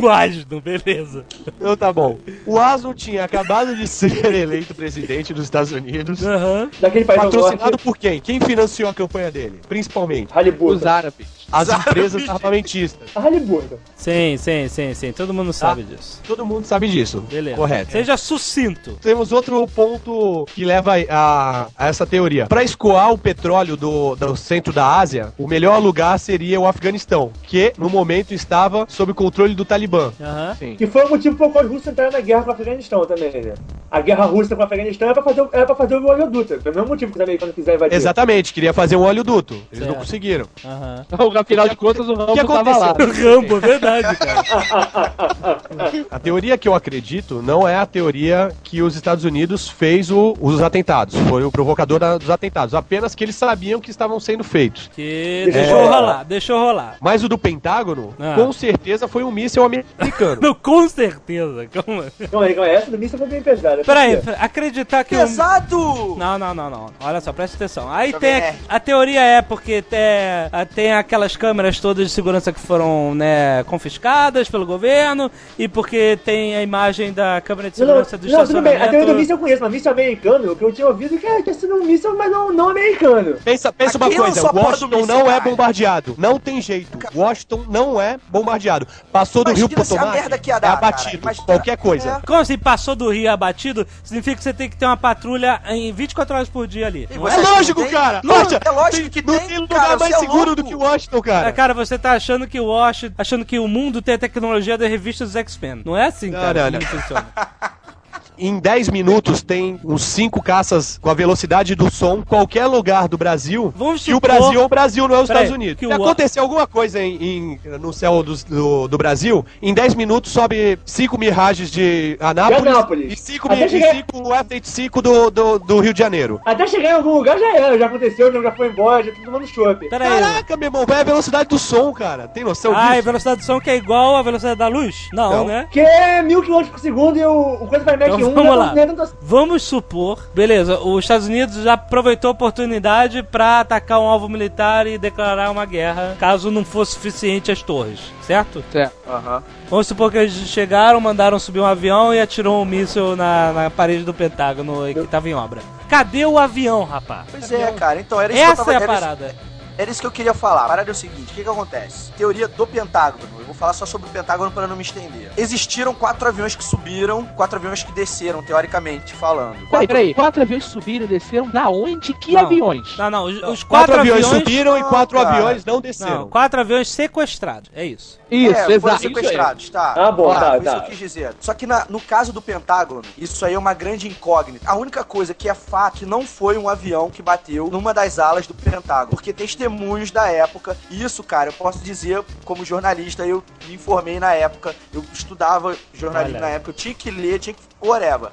O asno, beleza. Então tá bom. O Asno tinha acabado de ser eleito presidente dos Estados Unidos. Aham. Daquele país Patrocinado por quem? Quem financiou a campanha dele? Principalmente. Halliburton. Os árabes. As empresas armamentistas. A Halliburton. Sim, sim, sim, sim. Todo mundo sabe disso. Todo mundo sabe disso. Beleza. Correto. Seja sucinto. Temos outro ponto que leva a, a essa teoria. Para escoar o petróleo do, do centro da Ásia, o melhor lugar seria o Afeganistão, que no momento estava sob o controle do Talibã. Aham. Que foi o motivo pelo qual os russos entraram na guerra com o Afeganistão também, né? A guerra russa com o Afeganistão era pra fazer, o- era pra fazer o oleoduto. O mesmo motivo que os americanos quiseram invadir. Exatamente, queria fazer um oleoduto. Eles não Certo. conseguiram. Aham. Afinal de contas o Rambo que tava lá. Rambo, é verdade, cara. A teoria que eu acredito não é a teoria que os Estados Unidos fez o- os atentados. Foi o provocador da- dos atentados. Apenas que eles sabiam que estavam sendo feitos. Que deixou É. rolar, deixou rolar. Mas o do Pentágono, Ah. com certeza, foi um míssil americano. Não, com certeza. Calma. Calma aí, calma aí. Essa do míssil foi bem pesada. Peraí, acreditar que. Pesado! Não, não, não, não. Olha só, presta atenção. Aí Jovem tem. Nerd. A teoria é porque tem, a- tem aquelas câmeras todas de segurança que foram, né, confiscadas pelo governo e porque tem a imagem da câmera de Não, não, segurança do não, tudo bem. A teoria do estacionamento. míssil eu conheço, mas míssil americano, o que eu tinha ouvido é que é, tinha sido um míssil, mas não, não americano. Pensa, pensa uma coisa, a Washington não é bombardeado. Não tem jeito. Washington não é bombardeado. Passou do Rio Imagina a Potomac, merda que ia é dar, cara. abatido. Imagina. Qualquer coisa. Como assim passou do Rio abatido? Significa que você tem que ter uma patrulha em 24 horas por dia ali. Não é? É lógico, não tem? cara. Não, é lógico que não tem, tem lugar cara, mais é seguro do que Washington, Cara, cara. cara, você tá achando que o Washington, achando que o mundo tem a tecnologia da revista dos X-Men. Não é assim, Não, cara, não, como não. funciona. Em 10 minutos tem uns 5 caças com a velocidade do som, qualquer lugar do Brasil. Vamos que o Brasil é o Brasil, não é os Peraí, Estados Unidos. que Se o- acontecer alguma coisa em, em- no céu dos- do, do Brasil, em 10 minutos sobe 5 miragens de Anápolis, De Anápolis. e 5 Até chegar- F-85 do, do, do Rio de Janeiro. Até chegar em algum lugar já era, já aconteceu, já foi embora, já tá tomando aí. Caraca, meu irmão, vai a velocidade do som, cara. Tem noção Ah, disso? velocidade do som que é igual à velocidade da luz? Não, Não. né? Que é mil quilômetros por segundo e o, o coisa vai Mac Então 1 vamos lá. é. Vamos supor, beleza, os Estados Unidos já aproveitou a oportunidade pra atacar um alvo militar e declarar uma guerra, caso não fosse suficiente as torres, certo? Certo. Aham. Vamos supor que eles chegaram, mandaram subir um avião e atirou um míssil na, na parede do Pentágono que tava em obra. Cadê o avião, rapaz? Pois é, cara. Então era isso que eu Essa tava é a isso- parada. Era isso que eu queria falar. A parada é o seguinte: o que, que acontece? Teoria do Pentágono. Eu vou falar só sobre o Pentágono para não me estender. Existiram quatro aviões que subiram, quatro aviões que desceram, teoricamente falando. Peraí, peraí. Quatro aviões subiram e desceram da onde? Que Não. aviões? Não, não, os, os Quatro, quatro, aviões, subiram e Não, quatro cara. aviões não Não, desceram. quatro aviões sequestrados, é isso. Isso, é, foram exato. Isso sequestrados, tá? Ah, bom, tá, foi isso tá. que eu quis dizer. Só que na- no caso do Pentágono, isso aí é uma grande incógnita. A única coisa que é fato que não foi um avião que bateu numa das alas do Pentágono. Porque testemunhos da época, e isso, cara, eu posso dizer, como jornalista, eu me informei na época, eu estudava jornalismo Olha. na época, eu tinha que ler, tinha que. Whatever.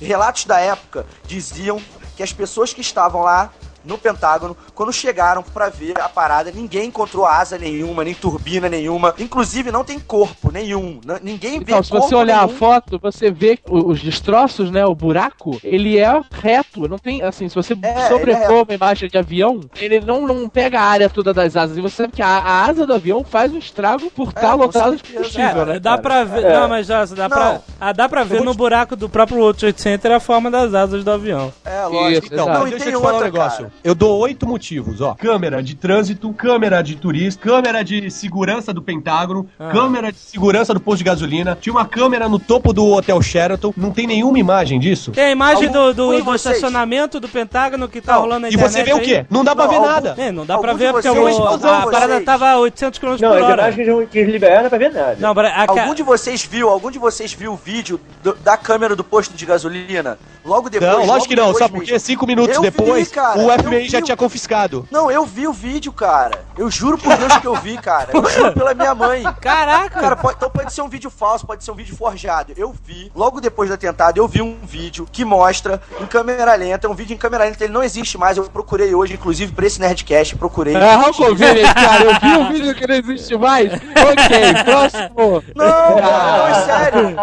Relatos da época diziam que as pessoas que estavam lá no Pentágono, quando chegaram pra ver a parada, ninguém encontrou asa nenhuma, nem turbina nenhuma. Inclusive, não tem corpo nenhum. Ninguém vê Então, se corpo você olhar a nenhum. foto, você vê os destroços, né? O buraco, ele é reto. Não tem, assim, se você É, sobrepor ele é uma imagem de avião, ele não, não pega a área toda das asas. E você sabe que a, a asa do avião faz um estrago por estar com lotada de combustível, É, né? dá cara? pra ver. É. Não, mas já dá, Não. pra, ah, dá pra ver no te- buraco do próprio World Trade Center a forma das asas do avião. É, lógico. Isso, Então, não, e deixa tem eu te falar um outra, negócio. Eu dou oito motivos, ó. Câmera de trânsito, câmera de turista, câmera de segurança do Pentágono, Ah. câmera de segurança do posto de gasolina. Tinha uma câmera no topo do Hotel Sheraton. Não tem nenhuma imagem disso. Tem a imagem Algum- do, do, do estacionamento do Pentágono que tá Não, rolando na E você vê o aí. quê? Não dá pra Não, ver algum- nada. É, não dá pra ver porque vocês- o- a parada tava a 800 km Não, por hora. imagem que eles- que eles liberaram pra ver nada. Não, pra- a, Algum de vocês viu, algum de vocês viu o vídeo do- da câmera do posto de gasolina? Logo depois. Não, lógico que não. Sabe por quê? Cinco minutos Eu vi, depois, cara, o FBI já vi. tinha confiscado. Não, eu vi o vídeo, cara. Eu juro por Deus que eu vi, cara. Eu juro pela minha mãe. Caraca! Cara, pode- então pode ser um vídeo falso, pode ser um vídeo forjado. Eu vi, logo depois do atentado, eu vi um vídeo que mostra em câmera lenta, um vídeo em câmera lenta, ele não existe mais. Eu procurei hoje, inclusive, pra esse Nerdcast, procurei. Ah, conveniente, cara. Eu vi o vídeo que não existe mais. Ok, próximo. Não, não, é sério.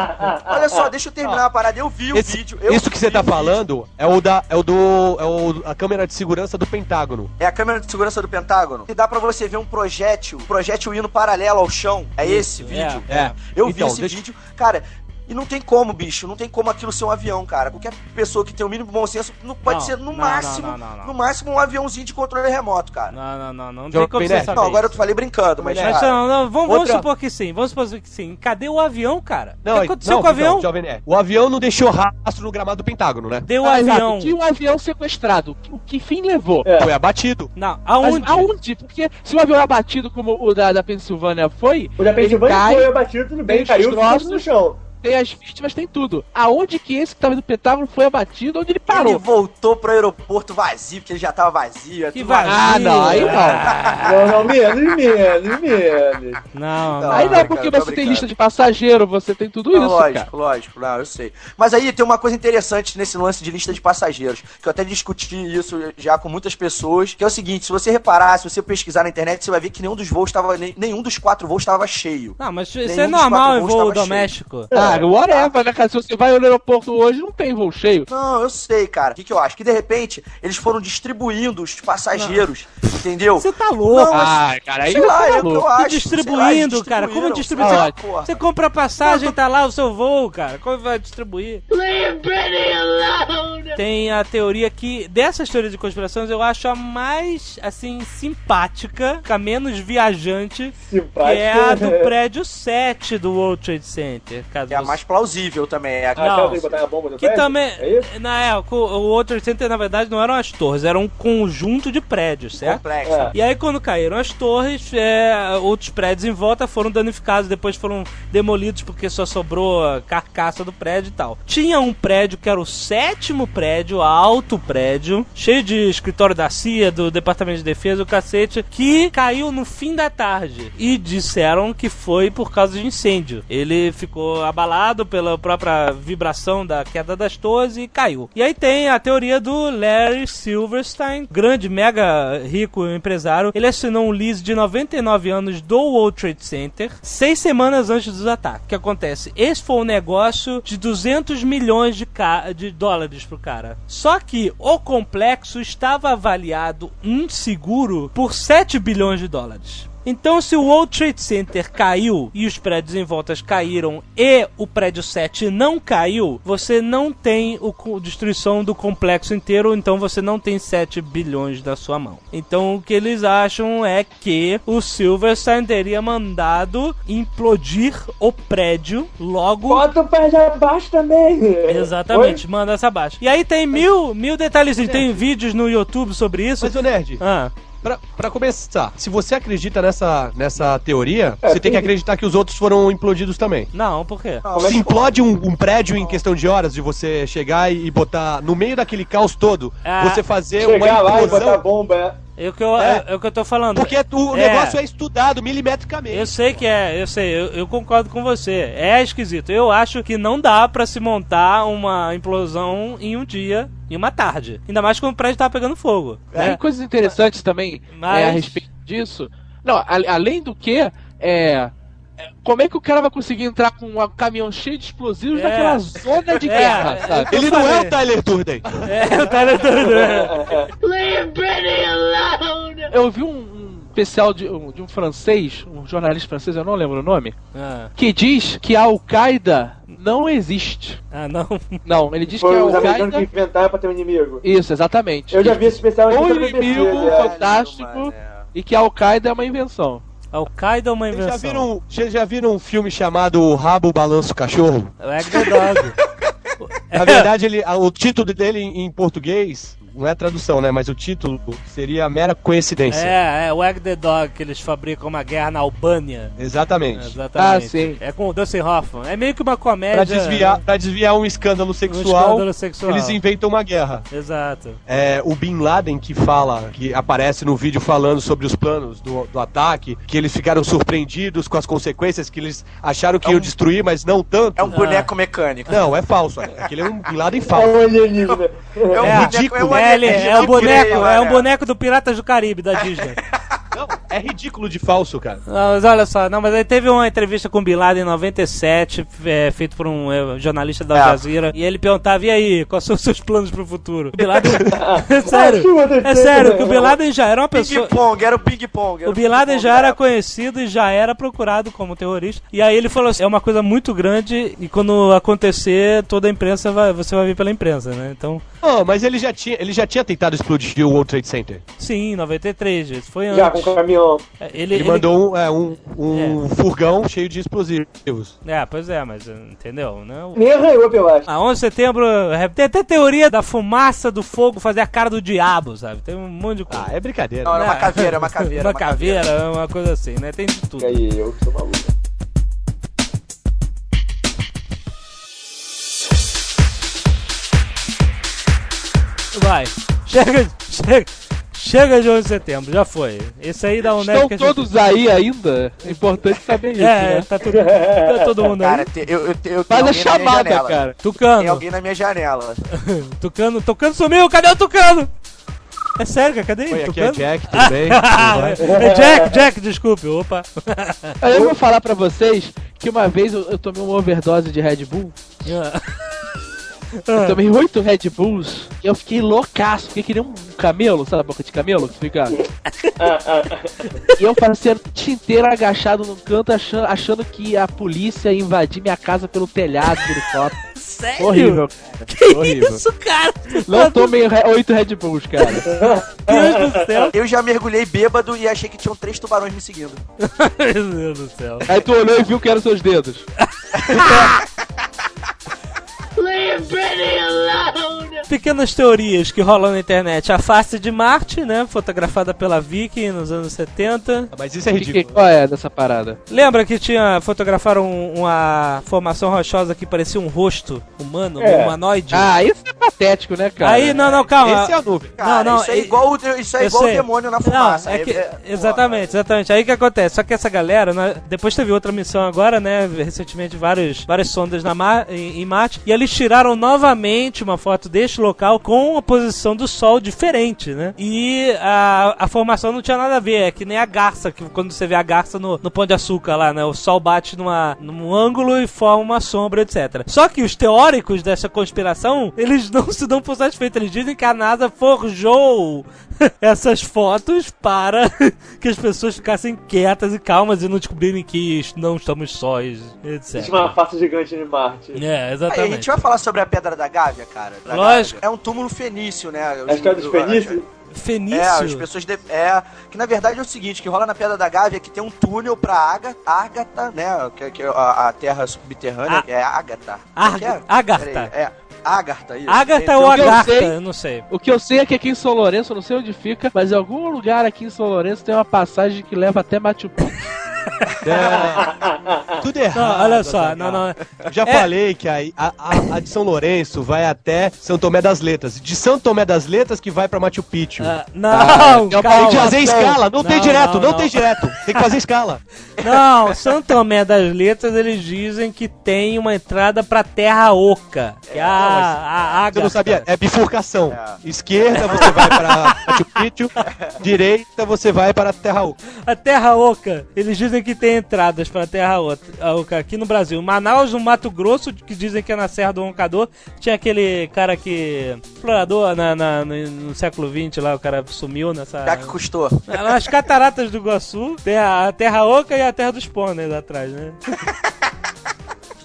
Olha só, deixa eu terminar a parada. Eu vi o Esse- vídeo. eu isso que você vi tá vídeo. falando é o da é o do é o, a câmera de segurança do Pentágono. É a câmera de segurança do Pentágono. E dá pra você ver um projétil, um projétil indo paralelo ao chão. É esse vídeo. É. Eu Então, vi esse deixa- vídeo. Cara, e não tem como, bicho. Não tem como aquilo ser um avião, cara. Qualquer pessoa que tem o mínimo bom senso não pode Não, ser, no não, máximo, não, não, não. no máximo, um aviãozinho de controle remoto, cara. Não, não, não, não. Não tem como você saber. Não, agora eu falei brincando, mas. Mas cara, não, não, vamos, vamos Outra- supor que sim, vamos supor que sim. Cadê o avião, cara? Não, o que aconteceu não, com o avião? Não, Jovem Nerd. O avião não deixou rastro no gramado do Pentágono, né? Deu o Ah, exato. avião. Tinha um avião sequestrado. O que fim levou? É. Foi abatido. Não, Mas aonde? aonde? Porque se o avião é abatido como o da, da Pensilvânia foi, O da Pensilvânia foi abatido, tudo bem, caiu ficou destroços. no chão. Tem as vítimas, tem tudo. Aonde que esse que tava no Pentágono foi abatido, onde ele Ele parou? voltou pro aeroporto vazio, porque ele já tava vazio. é Que vazio. Ah, não, aí não. Não, não, menos, menos, menos. Não, Não, Aí não, porque você tem lista de passageiro, você tem tudo Não, isso, lógico, cara. lógico, não, eu sei. Mas aí tem uma coisa interessante nesse lance de lista de passageiros, que eu até discuti isso já com muitas pessoas, que é o seguinte, se você reparar, se você pesquisar na internet, você vai ver que nenhum dos voos estava, nenhum dos quatro voos estava cheio. Não, mas isso Nenhum é normal em voo tava cheio. doméstico. Ah, whatever, né, cara? Se você vai no aeroporto hoje, não tem voo cheio. Não, eu sei, cara. O que, que eu acho? Que de repente eles foram distribuindo os passageiros, entendeu? Você tá louco. Não, Ah, cara, aí sei não lá, tá é o que eu louco. acho. E distribuindo, lá, cara. Como distribuir? lá, Você, porra. você compra a passagem, tá lá o seu voo, cara. Como vai distribuir? Tem a teoria que, dessas teorias de conspirações, eu acho a mais, assim, simpática, a menos viajante, que Simpático. é a do prédio 7 do World Trade Center. Caso É a você- mais plausível também. É a... Aquela Não. que botar a bomba Que também. É? Na, é, o o Trade Center, na verdade, não eram as torres, era um conjunto de prédios, certo? complexo. É. E aí, quando caíram as torres, é, outros prédios em volta foram danificados, depois foram demolidos porque só sobrou a carcaça do prédio e tal. Tinha um prédio que era o sétimo prédio, alto prédio, cheio de escritório da CIA, do Departamento de Defesa, o cacete, que caiu no fim da tarde. E disseram que foi por causa de incêndio. Ele ficou abalado pela própria vibração da queda das torres e caiu. E aí tem a teoria do Larry Silverstein, grande, mega rico empresário. Ele assinou um lease de 99 anos do World Trade Center, seis semanas antes dos ataques. O que acontece? Esse foi um negócio de 200 milhões de, ca- de dólares pro cara. Só que o complexo estava avaliado um seguro por 7 bilhões de dólares. Então, se o World Trade Center caiu e os prédios em voltas caíram e o prédio 7 não caiu, você não tem o co- destruição do complexo inteiro, então você não tem 7 bilhões na sua mão. Então, o que eles acham é que o Silverstein teria mandado implodir o prédio logo Bota o já abaixo também. Exatamente, manda essa baixa. E aí tem mil, mil detalhezinhos, tem vídeos no YouTube sobre isso. Mas, ô Nerd, Ah, pra, pra começar, se você acredita nessa, nessa teoria, É, você tem tem- que acreditar que os outros foram implodidos também. não, por quê? Não, Se implode um, um prédio em questão de horas, de você chegar e botar no meio daquele caos todo, Ah, você fazer Chegar uma lá e botar a implosão. bomba, é. É o que eu, É. é. o que eu tô falando. Porque o É. negócio é estudado milimetricamente. Eu sei que é, eu sei, eu, eu concordo com você. É esquisito. Eu acho que não dá pra se montar uma implosão em um dia, em uma tarde. Ainda mais quando o prédio tá pegando fogo. Tem né? coisas interessantes também Mas- é, a respeito disso. Não, a- além do que, é, é, Como é que o cara vai conseguir entrar com um caminhão cheio de explosivos É. naquela zona de É, guerra? é, sabe? Ele não é o Tyler Durden. É, o Tyler Durden. Eu vi um, um especial de um, de um francês, um jornalista francês, eu não lembro o nome, Ah, que diz que a Al-Qaeda não existe. ah, não. Não, ele diz que Foi a os americanos que Al-Qaeda. inventaram pra ter um inimigo. Isso, exatamente. Eu já vi esse especial pela inimigo fantástico Mano, e que a Al-Qaeda é uma invenção. Al-Qaeda é uma Vocês já invenção. viram, vocês já viram um filme chamado O Rabo Balança o Cachorro? É Dog. Na verdade, ele, o título dele em português, não é tradução, né? Mas o título seria mera coincidência. É, é o Egg the Dog que eles fabricam uma guerra na Albânia. Exatamente. Exatamente. Ah, sim. É com o Dustin Hoffman. É meio que uma comédia. Pra desviar, pra desviar um escândalo um sexual, escândalo sexual. eles inventam uma guerra. Exato. É, o Bin Laden que fala, que aparece no vídeo falando sobre os planos do, do ataque, que eles ficaram surpreendidos com as consequências, que eles acharam que É um- iam destruir, mas não tanto. É um boneco mecânico. Não, é falso. Aquele é um Bin Laden É falso. um alienígena. É um É, boneco, ridículo. é um É, ele- é o boneco, é um boneco do Piratas do Caribe da Disney. Não, é ridículo de falso, cara. Não, mas olha só, não, mas aí teve uma entrevista com o Bin Laden em 97, é, feito por um é, jornalista da É. Al Jazeera, e ele perguntava, e aí, quais são os seus planos pro futuro? O Bin Laden... é sério, é sério, que o Bin Laden já era uma pessoa... Ping-pong, era o ping-pong. O Bin Laden já era conhecido e já era procurado como terrorista. E aí ele falou assim: é uma coisa muito grande e quando acontecer, toda a imprensa vai, você vai vir pela imprensa, né? Então, Não, mas ele já tinha, ele já tinha tentado explodir o World Trade Center. sim, 93, isso foi Já, com antes. o caminhão ó. É, ele, ele, ele... mandou um, é, um, é. um é. furgão cheio de explosivos. É, pois é, mas entendeu? Não... Nem arranhou, eu acho. Ah, a 11 de setembro é, tem até teoria da fumaça do fogo fazer a cara do diabo, sabe? Tem um monte de coisa. Ah, é brincadeira. Não, né? uma caveira, uma caveira. uma, caveira, uma coisa assim, né? Tem de tudo. E aí, eu que sou maluco. Vai. Chega, chega. Chega de 11 de setembro, já foi. Esse aí dá um Estão Nerdcast- todos aí ainda? É importante saber isso, É, né? tá, tudo, tá todo mundo Cara, aí. te- eu, eu, eu Faz a chamada, cara. Tem Tucano, alguém na minha janela. Tucano, Tucano sumiu, cadê o Tucano? É sério, cara, cadê ele? Oi, aqui é? Jack, tudo bem? É Jack, Jack, desculpe, opa. Eu vou falar pra vocês que uma vez eu, eu tomei uma overdose de Red Bull. Eu tomei oito Red Bulls e eu fiquei loucaço, fiquei que nem um camelo, sabe a boca de camelo que fica. e eu passei a noite inteira agachado num canto achando, achando que a polícia ia invadir minha casa pelo telhado do helicóptero. Sério? Horrível. Cara. Que Horrível. isso, cara? Não tomei oito Red Bulls, cara. Deus do céu. Eu já mergulhei bêbado e achei que tinham três tubarões me seguindo. Meu Deus do céu. Aí tu olhou e viu que eram seus dedos. Pequenas teorias que rolam na internet. A face de Marte, né? Fotografada pela Viking nos anos 70. Mas isso é ridículo. qual é dessa parada? Lembra que tinha fotografaram um- uma formação rochosa que parecia um rosto humano, É. um humanoide? Ah, isso é patético, né, cara? Aí, não, não, calma. Esse é a nuvem. Cara, Não, não, isso é igual, o- isso é igual o demônio na Não, fumaça. é Aí, que, é- exatamente, exatamente. Aí que acontece. Só que essa galera, né, depois teve outra missão agora, né? Recentemente, vários, várias sondas na Mar, em, em Marte. E eles tiraram novamente uma foto deste local com a posição do Sol diferente, né? E a, a formação não tinha nada a ver. É que nem a garça, que quando você vê a garça no, no Pão de Açúcar lá, né? O Sol bate numa, num ângulo e forma uma sombra, etc. Só que os teóricos dessa conspiração, eles não se dão por satisfeitos. Eles dizem que a NASA forjou essas fotos para que as pessoas ficassem quietas e calmas e não descobrirem que não estamos sós, etc. Existe uma face gigante de Marte. É, Aí, a exatamente. gente vai falar sobre a Pedra da Gávea, cara. Da Lógico. Gávea. É um túmulo fenício, né? A história dos fenícios? Fenício? É, as pessoas. de- É, que na verdade é o seguinte: que rola na Pedra da Gávea que tem um túnel pra Ágata, Ágata né? Que, que é a, a terra subterrânea, Ah. que é Ágata. É? Agartha. Peraí, É, Ágata, isso. Agatha Tem- ou eu Agartha? sei- Eu não sei. O que eu sei é que aqui em São Lourenço, eu não sei onde fica, mas em algum lugar aqui em São Lourenço tem uma passagem que leva até Machu Picchu. É, tudo errado. Não, olha só, não, não. Já É. falei que a, a, a- a de São Lourenço vai até São Tomé das Letras. De São Tomé das Letras que vai pra Machu Picchu. Ah, não, tem Tem que fazer escala, não, tem Não, direto, não, não, não. tem direto. Tem que fazer escala. Não, São Tomé das Letras, eles dizem que tem uma entrada pra Terra Oca. Que é a, a Você Agatha. não sabia? É bifurcação. Esquerda você vai para Machu Picchu, direita você vai para Terra Oca. A Terra Oca, eles dizem que tem entradas pra Terra Oca Oca aqui no Brasil. Manaus, no Mato Grosso, que dizem que é na Serra do Roncador, tinha aquele cara que. explorador na, na- no, no século XX lá, o cara sumiu nessa. Já que custou. Nas cataratas do Iguaçu, tem a, a Terra Oca e a Terra dos Pôneis atrás, né?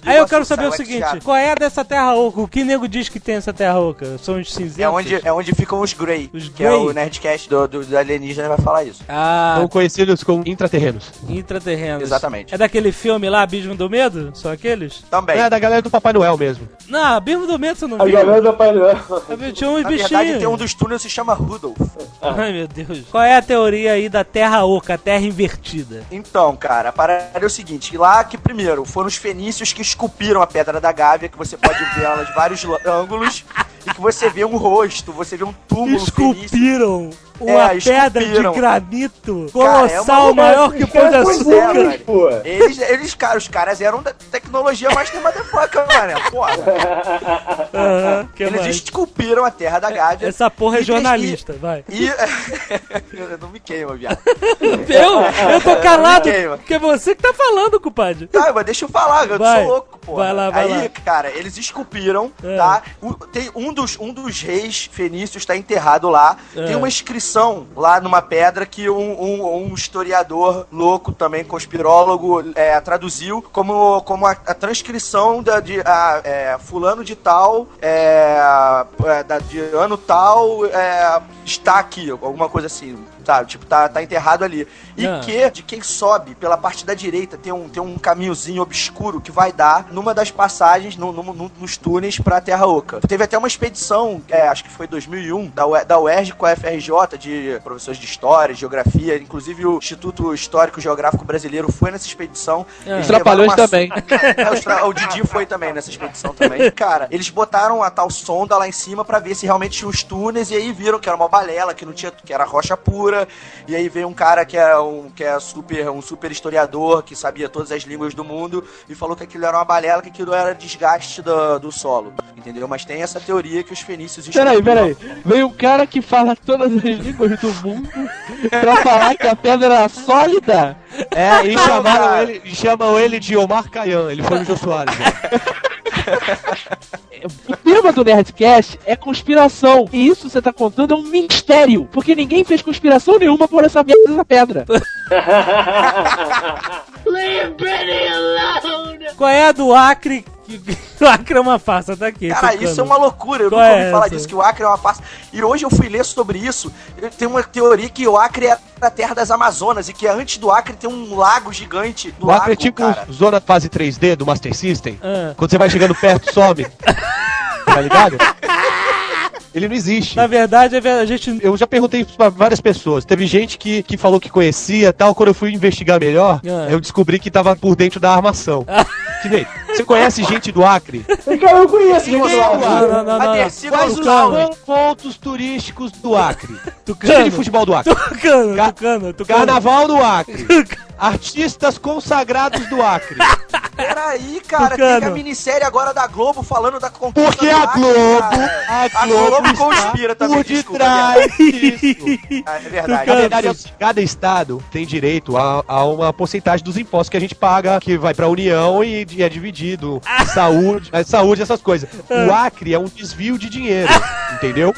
Aí eu quero saber o seguinte: qual é dessa Terra Oca? O que nego diz que tem essa Terra Oca? São os cinzentos? É onde, é onde ficam os Grey, Os que é o Nerdcast do, do, do alienígena vai falar isso. Ah, São conhecidos como intraterrenos. intraterrenos. Exatamente. É daquele filme lá, Abismo do Medo? São aqueles? Também. É da galera do Papai Noel mesmo. Não, Abismo do Medo você não A viu? galera do Pai Noel. Eu Tinha uns Na bichinhos. verdade, tem um dos túneis que se chama Rudolph. Ai, meu Deus. Qual é a teoria aí da Terra Oca, a Terra invertida? Então, cara, a parada é o seguinte: lá que primeiro foram os fenícios que esculpiram a pedra da Gávea, que você pode ver ela de vários lo- ângulos, e que você vê um rosto, você vê um túmulo. Esculpiram uma É, pedra de granito Cara, é colossal maior que o Pão de pois é, Açúcar. mas, pô. Eles, eles, cara, os caras eram da tecnologia mais que motherfucker, mano. Porra. Eles mais? esculpiram a terra da Gávea. Essa porra é E- jornalista, vai. E. Eu não me queima, viado. Eu? Eu tô calado, Me queima. porque é você que tá falando, compadre. Tá, mas deixa eu falar, eu Vai. sou louco, pô. Vai lá, vai Aí, lá. cara, eles esculpiram, É. tá? O- tem um dos, um dos reis fenícios tá enterrado lá. É. Tem uma inscrição lá numa pedra que um, um- um historiador louco, também conspirólogo, é, traduziu como, como a, a transcrição da, de a, é, fulano de tal, é, é, da- de ano tal, é, está aqui, alguma coisa assim. Tá, tipo, tá, tá enterrado ali. E Ah. que de quem sobe pela parte da direita tem um, tem um caminhozinho obscuro que vai dar numa das passagens no, no- no- nos túneis pra Terra Oca. Teve até uma expedição, é, acho que foi 2001, da, U- da UERJ com a FRJ, de professores de História, Geografia, inclusive o Instituto Histórico Geográfico Brasileiro foi nessa expedição. É. Eles Os Trapalhões uma também. É, os tra- o Didi foi também nessa expedição também. Cara, eles botaram a tal sonda lá em cima pra ver se realmente tinha os túneis e aí viram que era uma balela, que não tinha, que era rocha pura. E aí veio um cara que é um que é super um super historiador que sabia todas as línguas do mundo e falou que aquilo era uma balela, que aquilo era desgaste do, do solo, entendeu? Mas tem essa teoria que os fenícios Peraí, peraí. Veio um cara que fala todas as línguas do mundo pra falar que a pedra era sólida? É, e chamaram ele, chamam ele de Omar Kayan. Ele foi no Jô Soares. né? O tema do Nerdcast é conspiração. E isso você tá contando é um mistério. Porque ninguém fez conspiração nenhuma por essa merda dessa pedra. Qual é a do Acre? Que- O Acre é uma farsa, tá aqui. Cara, tocando. isso é uma loucura. Eu Qual nunca é ouvi falar essa? disso, que o Acre é uma farsa. E hoje eu fui ler sobre isso. Tem uma teoria que o Acre é a terra das Amazonas e que antes do Acre tem um lago gigante do O Acre é lago, tipo cara. zona fase 3D do Master System. Ah. Quando você vai chegando perto, some. tá ligado? Ele não existe. Na verdade, é a gente. Eu já perguntei pra várias pessoas. Teve gente que, que falou que conhecia tal. Quando eu fui investigar melhor, Ah. eu descobri que tava por dentro da armação. Que nem, você conhece gente do Acre? Cara, eu conheço gente do Acre. Não, não, não, Quais os pontos turísticos do Acre? Time de Tucano. futebol do Acre. Tucano, Ca- tucano, tucano. Carnaval do Acre. Artistas consagrados do Acre. Peraí, cara, Tucano. tem a minissérie agora da Globo falando da conquista Porque do a Acre, Globo, a A Globo, Globo está conspira também, por desculpa, detrás. Ah, É Na verdade. verdade, é cada estado tem direito a, a uma porcentagem dos impostos que a gente paga, que vai pra União e, e é dividido. Saúde, é, saúde, essas coisas. O Acre é um desvio de dinheiro, entendeu?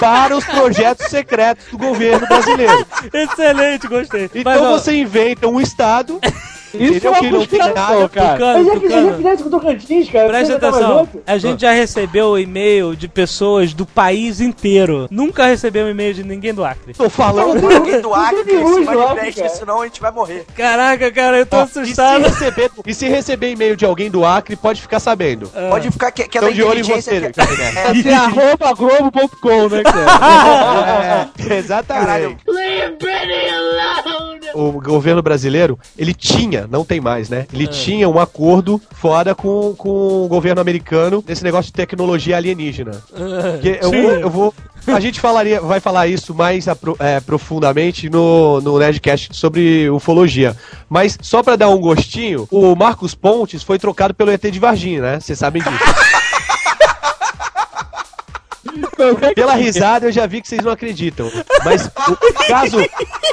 Para os projetos secretos do governo brasileiro. Excelente, gostei. Então Mas, ó, você inventa um estado, Isso entendeu? é uma que conspiração, cara. Tucano, Eu já fiz, eu já tucano. fiz isso com o Tocantins, cara. Presta atenção, a gente já recebeu e-mail de pessoas do país inteiro. Nunca recebeu e-mail de ninguém do Acre. Tô falando. Alguém do Acre que se manifeste, senão a gente vai morrer. Caraca, cara, eu tô Ó, e, se assustado. receber, e se receber e-mail de alguém do Acre, pode ficar sabendo. Pode ficar que, que é da de olho em você, que- é, Você é arroba globo.com, né, cara? É, exatamente. Caralho. O governo brasileiro, ele tinha, não tem mais, né? Ele tinha um acordo foda com, com o governo americano nesse negócio de tecnologia alienígena. Que eu, eu vou- A gente falaria, vai falar isso mais apro- é, profundamente no, no Nerdcast sobre ufologia. Mas só pra dar um gostinho, o Marcos Pontes foi trocado pelo ET de Varginha, né? Vocês sabem disso. Pela risada eu já vi que vocês não acreditam. Mas o caso,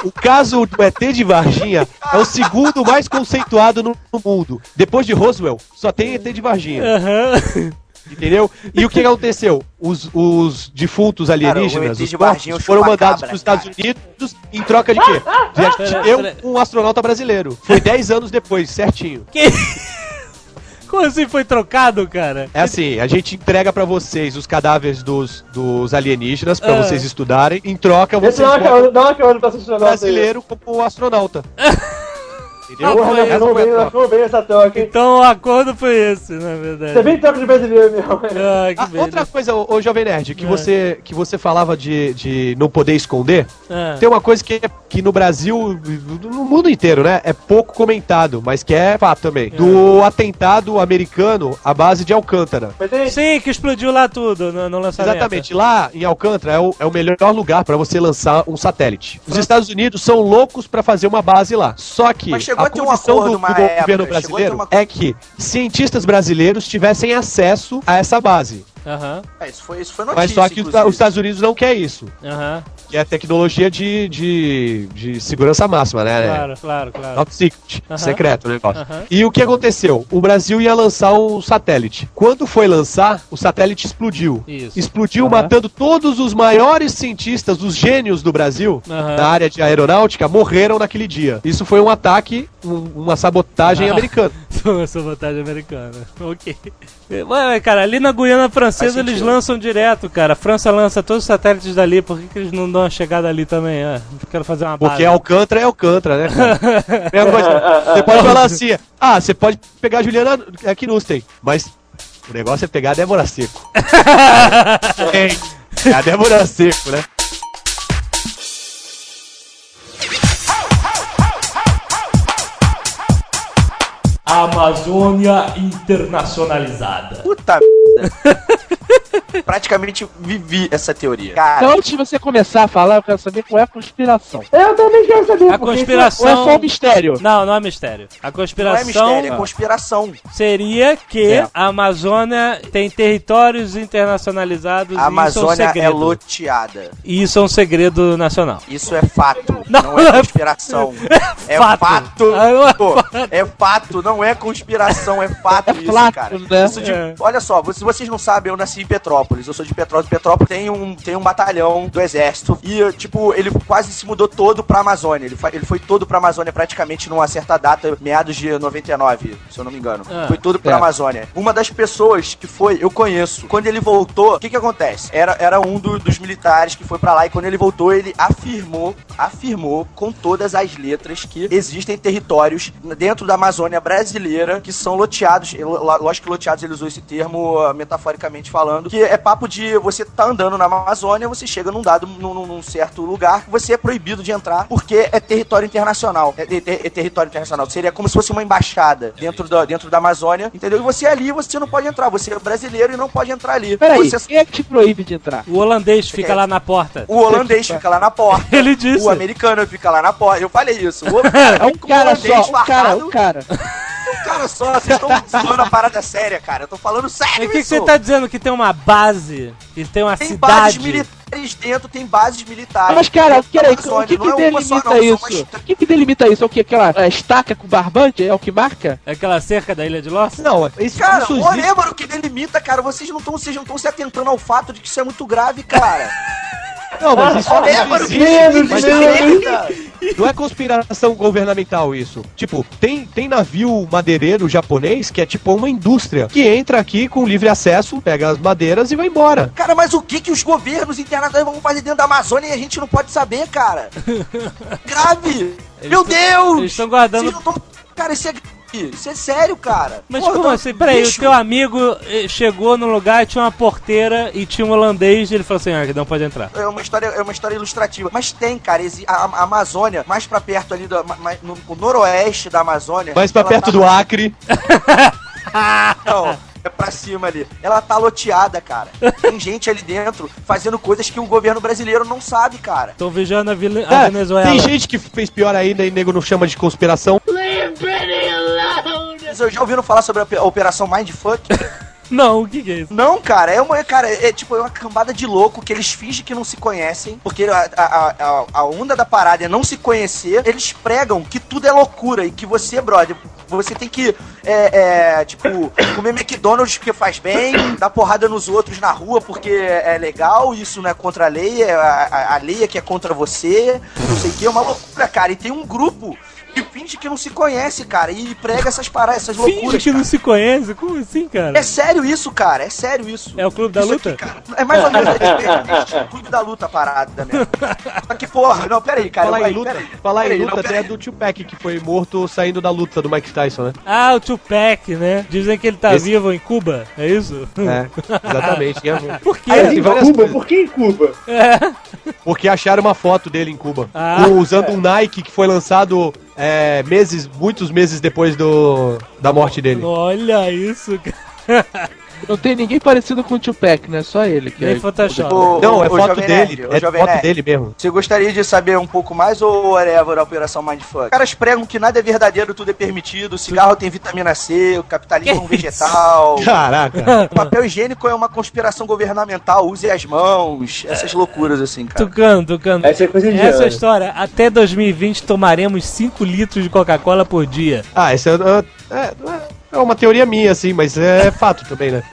o caso do ET de Varginha é o segundo mais conceituado no, no mundo. Depois de Roswell, só tem ET de Varginha. Aham. Entendeu? E o que aconteceu? Os, os defuntos alienígenas, Cara, de Varginha é foram mandados para os Estados cara. Unidos em troca de quê? De um, um astronauta brasileiro. Foi 10 anos depois, certinho. Que... Como assim foi trocado, cara? É assim, a gente entrega pra vocês os cadáveres dos, dos alienígenas pra Ah. vocês estudarem. Em troca, vocês dá uma dá carona pra assistir o o negócio aí. brasileiro como astronauta. Entendeu? Porra, foi- nós fomos bem, nós fomos bem essa troca, hein? Então o acordo foi esse, na verdade. Você é bem troca de brasileiro mesmo. Ah, que Ah, outra coisa, ô, ô Jovem Nerd, que, É. você, que você falava de, de não poder esconder, Ah. tem uma coisa que, é- que no Brasil, no mundo inteiro, né, é pouco comentado, mas que é fato também. Do atentado americano à base de Alcântara. Tem... Sim, que explodiu lá tudo no, no lançamento. Exatamente, lá em Alcântara é o, é o melhor lugar pra você lançar um satélite. Os Estados Unidos são loucos pra fazer uma base lá. Só que a um condição acordo do, do época, governo brasileiro uma- é que cientistas brasileiros tivessem acesso a essa base. Aham, É, isso foi, isso foi notícia, Mas só que os, inclusive. os Estados Unidos não quer isso. aham. Que é tecnologia de, de, de segurança máxima, né? Claro, claro, claro. Top secret, Aham. secreto o negócio. E o que aconteceu? O Brasil ia lançar um satélite. Quando foi lançar, o satélite explodiu. Isso. Explodiu matando todos os maiores cientistas, os gênios do Brasil, na área de aeronáutica, morreram naquele dia. Isso foi um ataque, um- uma sabotagem americana. Essa vantagem americana. Ok. Mas, cara, ali na Guiana Francesa Faz eles lançam direto, cara. A França lança todos os satélites dali. Por que, que eles não dão uma chegada ali também? Ah, quero fazer uma Porque base. Alcântara é Alcântara, né, cara? Você pode falar assim, ah, você pode pegar a Juliana Knusten, mas O negócio é pegar a Débora Seco. É a Débora Seco, né? Amazônia internacionalizada. Puta merda. Praticamente vivi essa teoria. Cara, Então, antes de você começar a falar, eu quero saber qual é a conspiração. Eu também quero saber. A porque conspiração. Ou é só um mistério? Não, não é mistério. A não é conspiração mistério, é conspiração. seria que É. a Amazônia tem territórios internacionalizados A e isso é um Amazônia é segredo. loteada. E isso é um segredo nacional. Isso é fato, Não, não, é conspiração. É fato. fato. Não é Pô, é fato, não é conspiração, é fato isso, fato, cara. né? Isso de- É. Olha só, se vocês não sabem, eu nasci em Petrópolis. Eu sou de Petrópolis. Petrópolis tem um, tem um batalhão do exército. E, tipo, ele quase se mudou todo pra Amazônia. Ele, fa- ele foi todo pra Amazônia praticamente numa certa data, meados de 99, se eu não me engano. Ah, foi todo pra certo. Amazônia. Uma das pessoas que foi, eu conheço. Quando ele voltou, o que que acontece? Era, era um do- dos militares que foi pra lá e quando ele voltou, ele afirmou, afirmou com todas as letras que existem territórios dentro da Amazônia brasileira que são loteados. Lógico que loteados ele usou esse termo ah, metaforicamente falando, que é papo de você tá andando na Amazônia, você chega num dado, num, num- certo lugar, você é proibido de entrar porque é território internacional. É, é- é território internacional. Seria como se fosse uma embaixada dentro da, dentro da Amazônia, entendeu? E você é ali, você não pode entrar. Você é brasileiro e não pode entrar ali. Peraí, Você- quem é que te proíbe de entrar? O holandês fica lá na porta. o holandês fica lá na porta. Ele disse. O americano fica lá na porta. Eu falei isso. O, É um o cara holandês só, um cara, um cara. Um cara só. Vocês estão falando a parada séria, cara. Eu tô falando sério o que, que isso. você tá dizendo? Que tem uma base, que tem uma Tem bases cidade. militares dentro, tem bases militares. Mas, cara, da peraí, o que, que Não é uma só, delimita não, isso? O que, que delimita isso? É o que? Aquela é, estaca com barbante? É o que marca? Aquela cerca da Ilha de Lost? Não, isso, Cara, isso o existe. Orêmaro que delimita, cara, vocês não estão se atentando ao fato de que isso é muito grave, cara. Não, mas isso Orêmaro que existe. delimita, Mas delimita. Não é conspiração governamental isso. Tipo, tem, tem navio madeireiro japonês que é tipo uma indústria que entra aqui com livre acesso, pega as madeiras e vai embora. Cara, mas o que que os governos internacionais vão fazer dentro da Amazônia e a gente não pode saber, cara? Grave! Meu Deus! Eles estão guardando. Cara, isso é Isso é sério, cara. Mas Pô, como assim? Peraí, bicho, o teu amigo eh, chegou no lugar e tinha uma porteira e tinha um holandês e ele falou assim: ah, que não pode entrar. É uma história, é uma história ilustrativa. Mas tem, cara, a, a Amazônia, mais pra perto ali, do, ma- ma- no, o noroeste da Amazônia. Mais pra perto tá- do Acre. Não, é pra cima ali. Ela tá loteada, cara. Tem gente ali dentro fazendo coisas que o governo brasileiro não sabe, cara. Estão vigiando a, Vile- a É, Venezuela. tem gente que fez pior ainda e nego não chama de conspiração. Vocês já ouviram falar sobre a ope- a Operação Mindfuck? Não, o que, que é isso? Não, cara, é uma, cara, é tipo é uma cambada de louco que eles fingem que não se conhecem, porque a, a, a, a onda da parada é não se conhecer. Eles pregam que tudo é loucura e que você, brother, você tem que, é, é, tipo, comer McDonald's porque faz bem, dar porrada nos outros na rua porque é legal, isso não é contra a lei, é a, a, a lei é que é contra você, não sei o que, é uma loucura, cara. E tem um grupo que finge que não se conhece, cara, e prega essas paradas, essas Finge loucuras. que não cara. se conhece? Como assim, cara? É sério isso, cara, é sério isso. É o clube da Isso luta? aqui, cara, é mais ou menos é, é, é, clube da luta a parada mesmo. Só que, porra, não, peraí, cara. Falar em luta, peraí, falar em peraí, luta não, até do Tupac que foi morto saindo da luta do Mike Tyson, né? Ah, o Tupac, né? Dizem que ele tá Esse- vivo em Cuba, é isso? É, exatamente. É, Por quê? Aí, Cuba? coisas. Por que em Cuba? Porque acharam uma foto dele em Cuba. Ah. Usando um Nike que foi lançado é, meses, muitos meses depois do, da morte dele. Olha isso, cara. Não tem ninguém parecido com o Tupac, né? Só ele. Que Nem é... Photoshop. Ô, Não, é foto Jovem dele. Nerd, é Jovem foto Nerd. dele mesmo. Você gostaria de saber um pouco mais ou whatever a Operação Mindfuck? Os caras pregam que nada é verdadeiro, tudo é permitido, o cigarro tem vitamina C, o capitalismo é um vegetal. Caraca. O papel higiênico é uma conspiração governamental, use as mãos, essas loucuras assim, cara. Tucano, Tucano. Essa é coisa de Essa ano. história, até 2020 tomaremos 5 litros de Coca-Cola por dia. Ah, isso é, é, é uma teoria minha, assim, mas é fato também, né?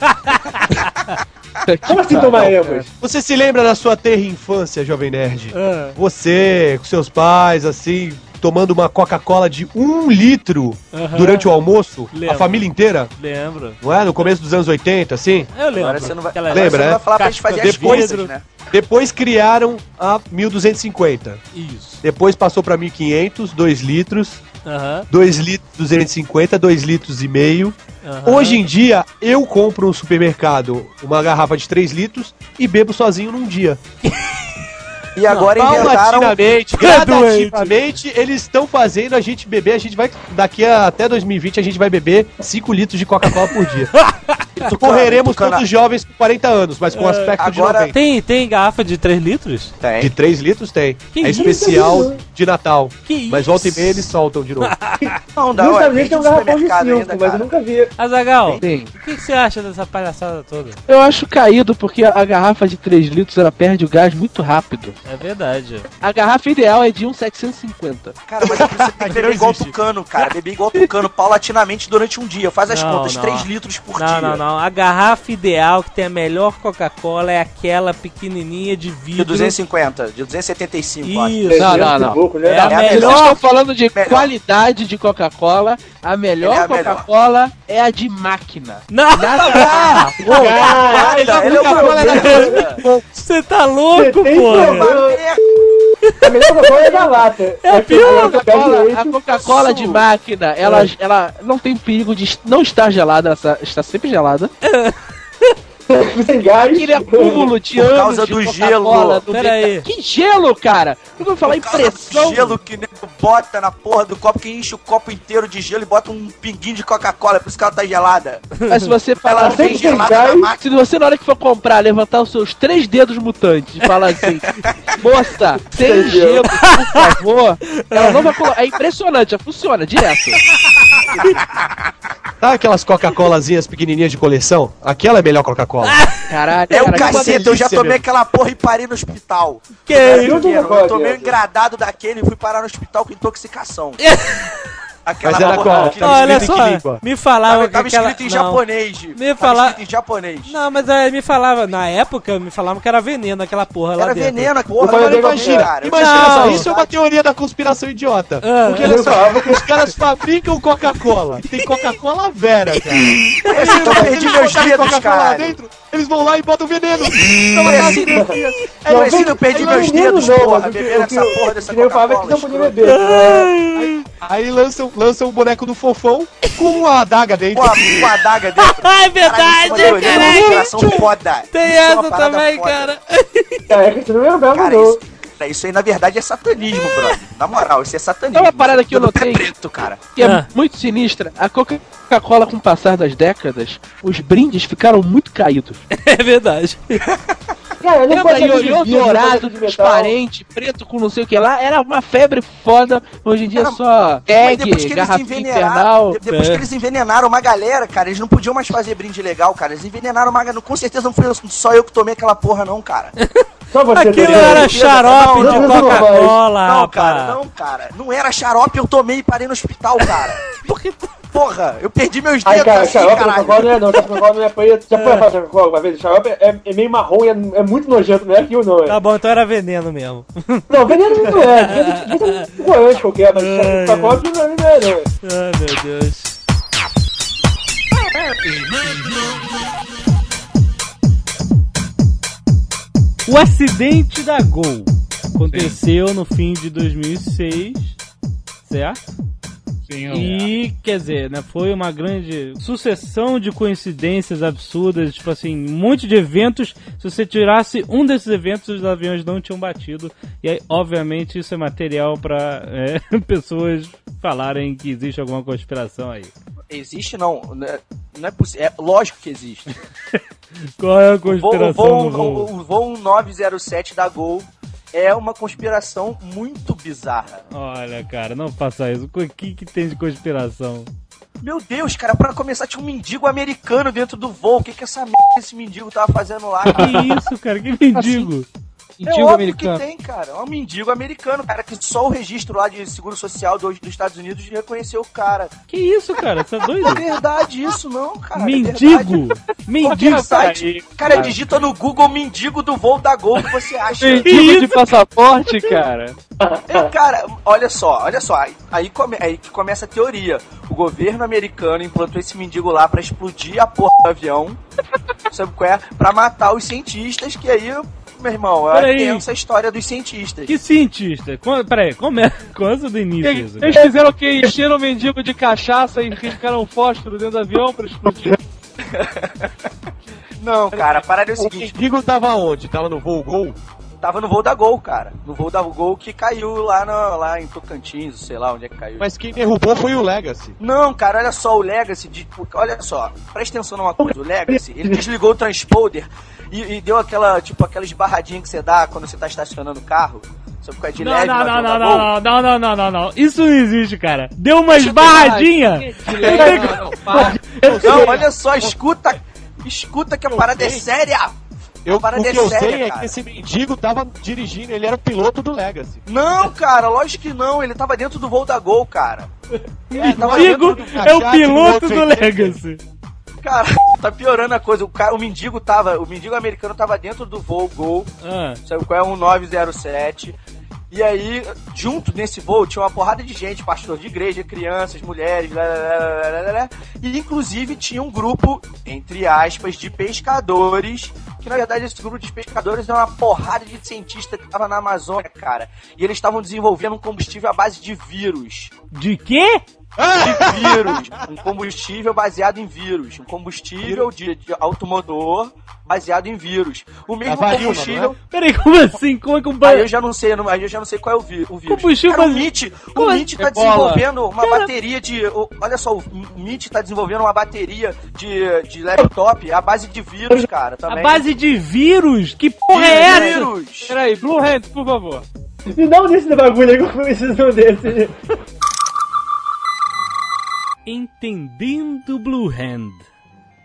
Como assim tomaremos? Você se lembra da sua terra infância, Jovem Nerd? Ah, Você, com seus pais, assim, tomando uma Coca-Cola de um litro durante o almoço? Lembro. A família inteira? lembro. Não é? No começo dos anos 80, assim? Eu lembro. Agora você não vai, Aquela- Lembra, você não né? vai falar pra gente fazer as depois- coisas, né? Depois criaram a 1250. Isso. Depois passou pra 1500, 2 litros. 2 litros 250, 2 litros e meio. Aham. Hoje em dia, eu compro no supermercado uma garrafa de 3 litros e bebo sozinho num dia. E agora inventaram. Paulatinamente, gradativamente, eles estão fazendo a gente beber. A gente vai, daqui a, até 2020, a gente vai beber 5 litros de Coca-Cola por dia. Correremos Tucana- todos jovens com 40 anos, mas com aspecto de agora 90. Tem, tem garrafa de 3 litros? Tem. De 3 litros tem. Que é isso? especial de Natal. Que Mas volta e meia eles soltam de novo. Não, é Estados Unidos tem um no garrafão de 5, supermercado ainda, mas eu nunca vi. Azagal, Tem. o que, que você acha dessa palhaçada toda? Eu acho caído porque a garrafa de 3 litros ela perde o gás muito rápido. É verdade. A garrafa ideal é de 1,750. Cara, mas é você tem que beber igual tucano, cara. Beber igual tucano, paulatinamente durante um dia. Faz as Não, contas, não. 3 litros por Não, dia. não, não. A garrafa ideal que tem a melhor Coca-Cola é aquela pequenininha de De vidro. 250, de 275, eu acho. Isso. Não, não, não. Pouco, né? É a É a Vocês melhor. estão falando de Melhor. qualidade de Coca-Cola. A melhor é a melhor. Coca-Cola é a de máquina. Não, Nada. Cara, ele é uma merda. você tá louco, tem pô. A melhor Coca-Cola é da lata. É pior. A Coca-Cola, a Coca-Cola de máquina, ela, ela não tem perigo de não estar gelada, ela está sempre gelada. Sem gás. Aquele acúmulo de Por anos causa de do gelo. aí. Que gelo, cara? Eu vou falar Por do impressão. gelo que nego bota na porra do copo, que enche o copo inteiro de gelo e bota um pinguinho de Coca-Cola, por isso que ela tá gelada. Mas se você falar assim, na máquina. se você na hora que for comprar levantar os seus três dedos mutantes e falar assim, moça, tem gelo, por favor, ela não vai colocar. É impressionante, já funciona direto. Sabe aquelas Coca-Colazinhas pequenininhas de coleção? Aquela é a melhor Coca-Cola. Caralho, É o cara, cacete, eu já tomei mesmo. aquela porra e parei no hospital. Que pequeno, Coca-Cola, eu tomei um engradado daquele e fui parar no hospital com intoxicação. Aquela Mas era qual? que- Tava Olha só, me falava Tava, que tava aquela... escrito em não. japonês. Me escrito em japonês. Não, mas aí me falava, na época, me falavam que era veneno aquela porra lá Era dentro. veneno, porra. falei Agora bem imagina, cara. Imagina Não. só, isso é uma teoria da conspiração idiota. Ah. Porque olha só, os caras fabricam Coca-Cola. Tem Coca-Cola Vera, cara. Eu Eles perdi meus dedos, Coca-Cola cara. dentro, eles vão lá e botam veneno. Então, É a assim. Eu assim, eu perdi é meus dedos, porra, bebendo essa porra dessa nem eu falava é que Coca-Cola. não podia beber. Aí lançam, lançam o boneco do fofão com uma adaga dentro. Com a, com a adaga dentro. É Caralho, verdade, isso é caralho. conspiração foda. Tem Isso é essa parada também, foda. cara. Cara, é que você não lembrava, Cara, não. isso, cara, isso aí na verdade é satanismo, brother. Na moral, isso é satanismo. É uma parada que eu notei. preto, cara. que é Ah. muito sinistra. A Coca-Cola, com o passar das décadas, os brindes ficaram muito caídos. É verdade. Cara, não Lembra ioiô dourado, transparente, preto com não sei o que lá? Era uma febre foda. Hoje em dia é só que eles garrafinha envenenaram, infernal. de- depois É. que eles envenenaram uma galera, cara, eles não podiam mais fazer brinde legal, cara. Eles envenenaram uma galera. Com certeza não foi só eu que tomei aquela porra, não, cara. Só você Aquilo beber. era xarope Não, de Coca-Cola, não, cara, não, cara. Não era xarope, eu tomei e parei no hospital, cara. Porque... Porra, eu perdi meus Ai, dedos cara, assim, xarope caralho. Coca-Cola não é não, Coca-Cola não é preto. Já foi fazer Coca-Cola uma vez? Xarope é, é meio marrom e é, é muito nojento, não é aquilo não, é. Tá bom, então era veneno mesmo. Não, veneno não é, veneno é um corante qualquer, mas Coca-Cola não é, não é, não é. Ai, meu Deus. O acidente da Gol aconteceu no fim de 2006, certo? Sim, E, quer dizer, né, foi uma grande sucessão de coincidências absurdas, tipo assim, um monte de eventos. Se você tirasse um desses eventos, os aviões não tinham batido. E aí, obviamente, isso é material pra é, pessoas falarem que existe alguma conspiração aí. Existe não, não é, não é possível. É lógico que existe. Qual é a O voo, conspiração o, do voo, voo? o voo 907 da Gol é uma conspiração muito bizarra. Olha, cara, não faça isso. O que, que tem de conspiração? Meu Deus, cara, pra começar tinha um mendigo americano dentro do voo. O que que essa merda esse mendigo tava fazendo lá? cara? Que isso, cara? Que mendigo? É Mendigo óbvio americano. que tem, cara. É um mendigo americano, cara, que só o registro lá de seguro social dos, dos Estados Unidos reconheceu o cara. Que isso, cara? Você é doido? É verdade isso, não, cara. é Mendigo? verdade. Mendigo? Site, cara, digita no Google mendigo do voo da Gol que você acha. Mendigo de passaporte, cara. É, cara, olha só, olha só, aí, aí, come- aí que começa a teoria. O governo americano implantou esse mendigo lá pra explodir a porra do avião, sabe qual é? Pra matar os cientistas, que aí meu irmão. É Peraí. tensa a história dos cientistas. Que cientista? Com- Peraí, come... começa do início. isso. Eles fizeram o quê? Encheram o mendigo de cachaça e riscaram um fósforo dentro do avião pra explodir. Não, cara, a parada é o O seguinte. mendigo tava onde? Tava no voo Gol? Tava no voo da Gol, cara. No voo da Gol que caiu lá, na- lá em Tocantins, sei lá onde é que caiu. Mas quem derrubou foi o Legacy. Não, cara, olha só, o Legacy, de- olha só, presta atenção numa coisa, o Legacy, ele desligou o transponder e, e deu aquela, tipo, aquela esbarradinha que você dá quando você tá estacionando o carro. De Não, leve não, no não, não, não, não, não, não, não, não, não. Isso não existe, cara. Deu uma esbarradinha. Não, olha só, escuta, escuta que a parada é séria. Eu, o que é eu séria, sei é cara. que esse mendigo tava dirigindo, ele era o piloto do Legacy. Não, cara, lógico que não, ele tava dentro do voo da Gol, cara. Tava Mendigo do é o piloto do outro Legacy. Cara, tá piorando a coisa. O, cara, o mendigo tava. O mendigo americano tava dentro do voo Gol. Ah, Sabe qual é? Um 907. E aí, junto nesse voo, tinha uma porrada de gente, pastor de igreja, crianças, mulheres, lá, lá, lá. e inclusive tinha um grupo, entre aspas, de pescadores, que na verdade esse grupo de pescadores é uma porrada de cientistas que tava na Amazônia, cara. E eles estavam desenvolvendo um combustível à base de vírus. de quê? De vírus. Um combustível baseado em vírus. Um combustível de, de automotor baseado em vírus. O mesmo varíola, combustível. não Peraí, como assim? Como é que um Aí eu ba... já não sei, não- aí eu já não sei qual é o, vi- o vírus. Combustível Cara, o MIT, o é- MIT tá Ebola. desenvolvendo uma bateria de. o- Olha só, o MIT tá desenvolvendo uma bateria de, de laptop à base de vírus, cara. A Também. base de vírus? Que porra é essa? vírus! Peraí, Blue Hands, por favor. Me dá um desse bagulho aí que eu preciso desse. Entendendo Blue Hand.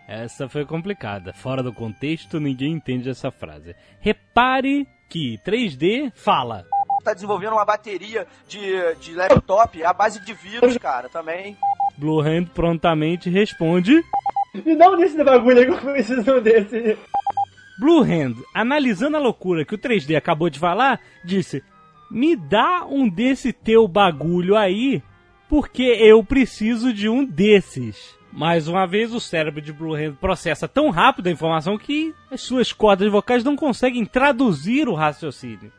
Essa foi complicada. Fora do contexto, ninguém entende essa frase. Repare que 3D fala. Tá desenvolvendo uma bateria de, de laptop à base de vírus, cara, também. Blue Hand prontamente responde. Me dá um desse bagulho aí que eu preciso desse. Blue Hand, analisando a loucura que o 3D acabou de falar, disse: Me dá um desse teu bagulho aí, porque eu preciso de um desses. Mais uma vez, o cérebro de Blue Hand processa tão rápido a informação que as suas cordas vocais não conseguem traduzir o raciocínio.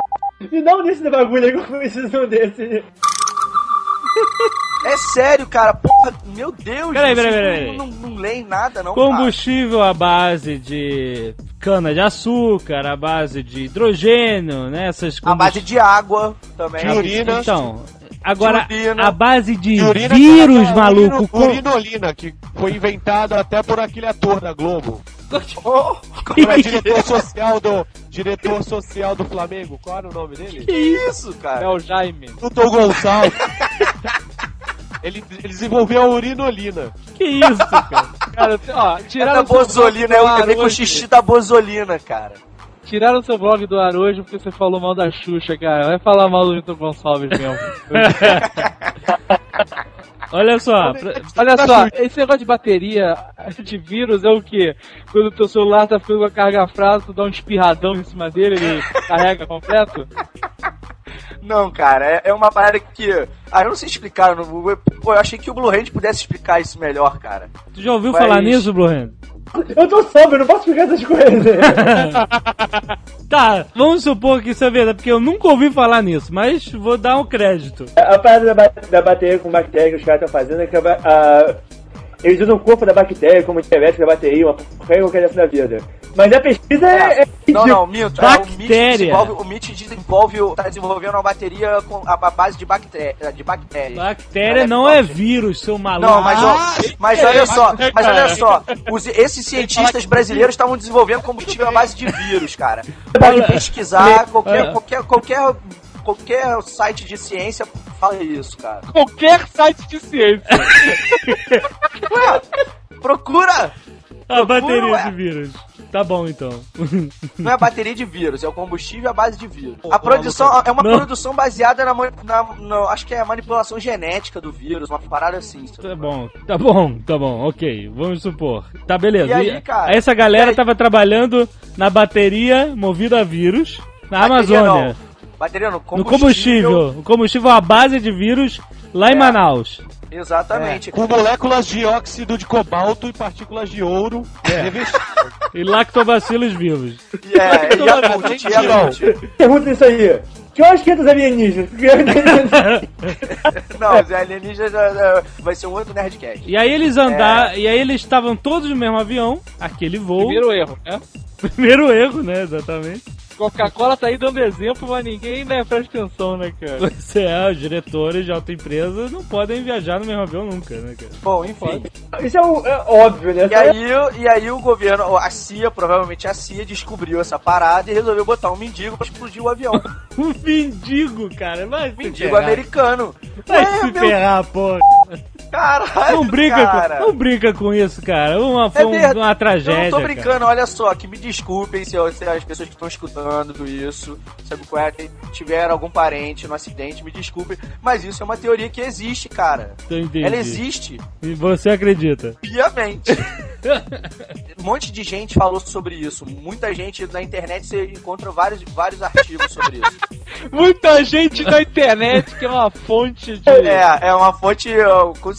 Me dá um desse bagulho aí que eu preciso desse. É sério, cara. Porra, meu Deus. Peraí, peraí, peraí. Não, não, não leem nada, não, cara. Combustível à base de cana de açúcar, à base de hidrogênio, né? Essas A base de água também. De urina. Então, agora urina. a base de urina vírus, maluco. Urinolina, que foi inventado até por aquele ator da Globo. Oh, Que era diretor social do. Diretor social do Flamengo. Qual era o nome dele? que isso, É cara? o Jaime. Tutor Gonçalves. ele, ele desenvolveu a urinolina. Que isso, cara? Cara, ó, É tiraram da o seu bozolina, é o bebê com hoje. xixi da bozolina, cara. Tiraram seu blog do ar hoje porque você falou mal da Xuxa, cara. Vai falar mal do Vitor Gonçalves mesmo. Olha só, pra- Olha só, esse negócio de bateria de vírus é o quê? Quando o teu celular tá ficando com a carga fraca, tu dá um espirradão em cima dele, ele carrega completo? Não, cara, é, é uma parada que. Ah, eu não sei explicar. no Google. Pô, eu achei que o Blue Hand pudesse explicar isso melhor, cara. tu já ouviu Mas- falar nisso, Blue Hand? Eu tô sóbrio, eu não posso explicar essas coisas. Tá, vamos supor que isso é verdade, porque eu nunca ouvi falar nisso, mas vou dar um crédito. A parada da, da bateria com bactéria que os caras estão fazendo é que a a- eles usam o corpo da bactéria como diabetes da bateria, uma porcaria qualquer dessa da vida. Mas a pesquisa é. é Não, não, Mito. É, o MIT Bactéria. desenvolve, o MIT desenvolve, o- tá desenvolvendo uma bateria com a, a base de bactéria. De bactéria. Bactéria não é vírus, seu maluco. Não, mas, ó, mas olha só, mas olha só, os- esses cientistas brasileiros estavam desenvolvendo combustível à base de vírus, cara. Pode pesquisar, qualquer, É. qualquer, qualquer, qualquer site de ciência fala isso, cara. Qualquer site de ciência. Procura! A bateria ué. de vírus. Tá bom, então. Não é bateria de vírus, é o combustível à base de vírus. A produção é uma Não. produção baseada na, na- na- acho que é a manipulação genética do vírus, uma parada assim. sabe? Tá bom, tá bom, tá bom, ok, vamos supor. Tá, beleza. E aí, cara? essa galera E aí? tava trabalhando na bateria movida a vírus na Bateria Amazônia. não. Bateria não, No combustível. O combustível à base de vírus lá em É. Manaus. Exatamente. Com moléculas de óxido de cobalto e partículas de ouro revestidas. E lactobacilos vivos. E é, e a ponte, e a ponte. Pergunta isso aí. Que horas que entra os alienígenas? Não, os alienígenas é, vai ser um outro Nerdcast. E aí eles andaram, e aí eles estavam todos no mesmo avião, aquele voo. Primeiro erro, né? Primeiro erro, né? Exatamente. Coca-Cola tá aí dando exemplo, mas ninguém né, presta atenção, né, cara? Pois é, os diretores de alta empresa não podem viajar no mesmo avião nunca, né, cara? Bom, enfim. Isso é, um- é óbvio, né? E aí, e aí o governo, a CIA, provavelmente a CIA, descobriu essa parada e resolveu botar um mendigo pra explodir o avião. Um mendigo, cara. Se mendigo americano. Vai Ué, se meu ferrar, porra. Caralho, Não brinca, cara. com, não brinca com isso, cara. Uma, É foi um- verdade. uma tragédia. Eu não tô cara. brincando, olha só, que me desculpem se, eu- se as pessoas que estão escutando isso, sabe qual é, tiveram algum parente no acidente, me desculpem, mas isso é uma teoria que existe, cara. Eu entendi. Ela existe, E você acredita? piamente. um monte de gente falou sobre isso. Muita gente na internet você encontra vários, vários artigos sobre isso. Muita gente na internet que é uma fonte de. É, é uma fonte,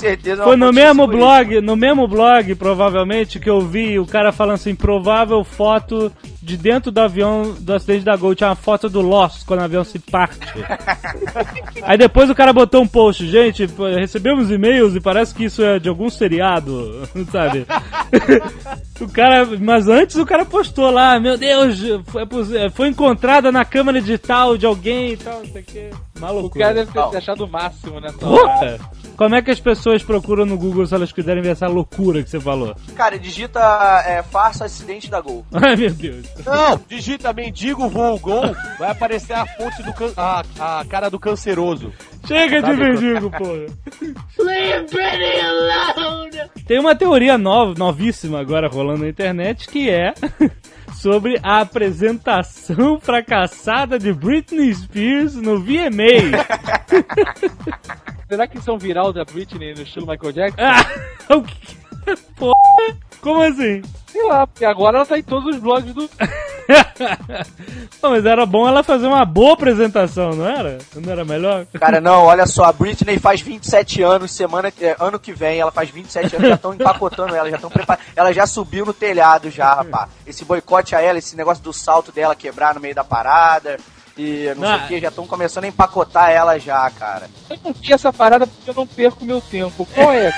certeza. é Foi no mesmo blog, no mesmo blog, provavelmente, que eu vi o cara falando assim, provável foto de dentro do avião do acidente da Gol. Tinha uma foto do Lost quando o avião se parte. Aí depois o cara botou um post, gente, recebemos e-mails e parece que isso é de algum seriado, sabe? o cara, mas antes o cara postou lá, meu Deus, foi, foi encontrada na câmera digital de alguém e tal, não sei o que. Maluco. O cara deve ter achado o máximo nessa Porra! Como é que as pessoas procuram no Google se elas quiserem ver essa loucura que você falou? Cara, digita é, farsa acidente da Gol. Ai, meu Deus. Não, digita mendigo voo gol, vai aparecer a fonte do can... a, a cara do canceroso. Chega de Sabe? mendigo, porra. Tem uma teoria nova, novíssima agora rolando na internet que é sobre a apresentação fracassada de Britney Spears no VMA. Será que é um viral da Britney no estilo Michael Jackson? Ah, o que? Porra, como assim? Sei lá, porque agora ela tá em todos os blogs do. Não, mas era bom ela fazer uma boa apresentação, não era? Não era melhor? Cara, não, olha só, a Britney faz 27 anos, semana que- é, ano que vem, ela faz 27 anos, já estão empacotando ela, já estão preparando. Ela já subiu no telhado já, rapaz. Esse boicote a ela, esse negócio do salto dela quebrar no meio da parada. E não sei Ah. o que, já estão começando a empacotar ela já, cara. Eu não vi essa parada porque eu não perco meu tempo. Qual é?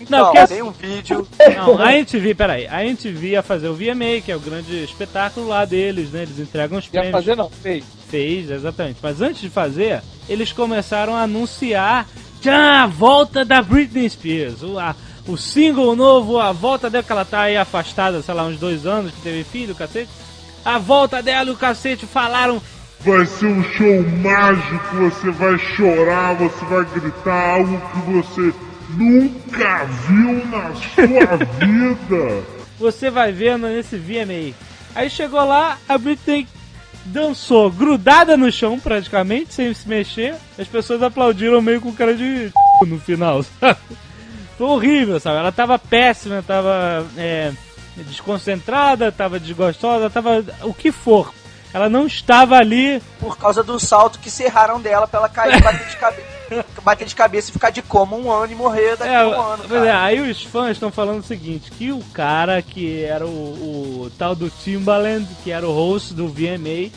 Então, que- tem um vídeo. Não, a MTV, peraí, a MTV ia fazer o VMA, que é o grande espetáculo lá deles, né? Eles entregam os Ia prêmios. fazer não, fez. Fez, exatamente. Mas antes de fazer, eles começaram a anunciar a volta da Britney Spears. O, a- o single novo, a volta dela, que ela tá aí afastada, sei lá, uns dois anos, que teve filho, cacete. A volta dela e o cacete falaram. Vai ser um show mágico, você vai chorar, você vai gritar algo que você nunca viu na sua vida. Você vai ver nesse VMA. Aí chegou lá, a Britney dançou grudada no chão praticamente, sem se mexer. As pessoas aplaudiram meio com cara de no final, sabe? Foi horrível, sabe? Ela tava péssima, tava é, desconcentrada, tava desgostosa, tava o que for. Ela não estava ali Por causa do salto que serraram dela pra ela cair, bater de cabeça. Bater de cabeça e ficar de coma um ano e morrer daqui É, a um ano. pois é, aí os fãs estão falando o seguinte, que o cara que era o, o tal do Timbaland, que era o host do VMA,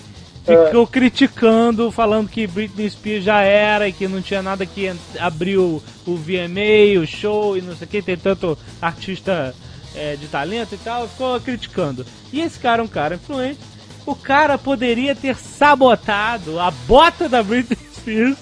ficou criticando, falando que Britney Spears já era e que não tinha nada que abriu o VMA, o show e não sei o que, tem tanto artista é, de talento e tal, ficou criticando. E esse cara é um cara influente, o cara poderia ter sabotado a bota da Britney Spears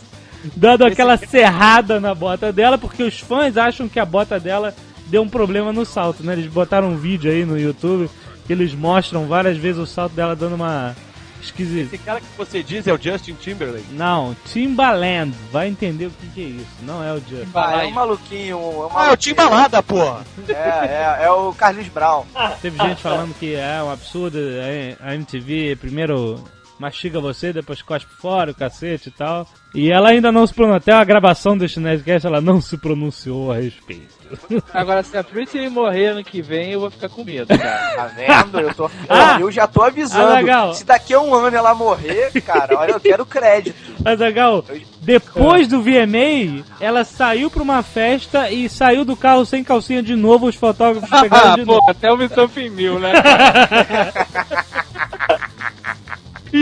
dando aquela serrada na bota dela, porque os fãs acham que a bota dela deu um problema no salto, né? Eles botaram um vídeo aí no YouTube que eles mostram várias vezes o salto dela dando uma esquisita. Esse cara que você diz é o Justin Timberlake. Não, Timbaland, vai entender o que, que é isso. Não é o Justin. Ah, é um maluquinho. É, um Ah, é o maluquinho. Timbalada, porra. É, é, é o Carlinhos Brown. Teve gente falando que é um absurdo, é, a MTV primeiro mastiga você, depois cospe fora o cacete e tal. E ela ainda não se pronunciou, até a gravação deste Nerdcast ela não se pronunciou a respeito. Agora, se a Britney morrer ano que vem, eu vou ficar com medo, cara. Tá vendo? Eu, tô, Ah! eu já tô avisando. Ah. Se daqui a um ano ela morrer, cara, olha, eu quero crédito. Mas, Agal, Depois do VMA, ela saiu pra uma festa e saiu do carro sem calcinha de novo. Os fotógrafos pegaram Ah, de pô, novo. até o Missão Mil, né?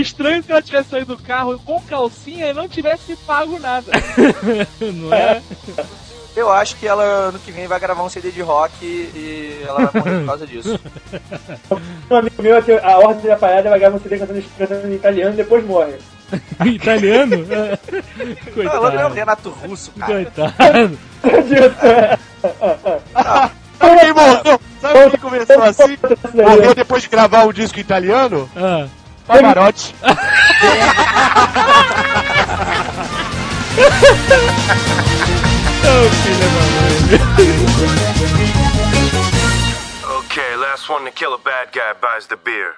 Estranho se ela tivesse saído do carro com calcinha e não tivesse pago nada. Não é? Eu acho que ela ano que vem vai gravar um CD de rock e ela vai morrer por causa disso. Um amigo meu, que a ordem da parada vai gravar um CD cantando, cantando em italiano e depois morre. Italiano? Não, ela não é o Coitado. Renato Russo, cara. Coitado. Sabe quem morreu? Sabe quem começou assim? Morreu depois de gravar um disco italiano? Ah. Pavarotti. Ô, oh, filha da mãe. Okay, last one to kill a bad guy buys the beer.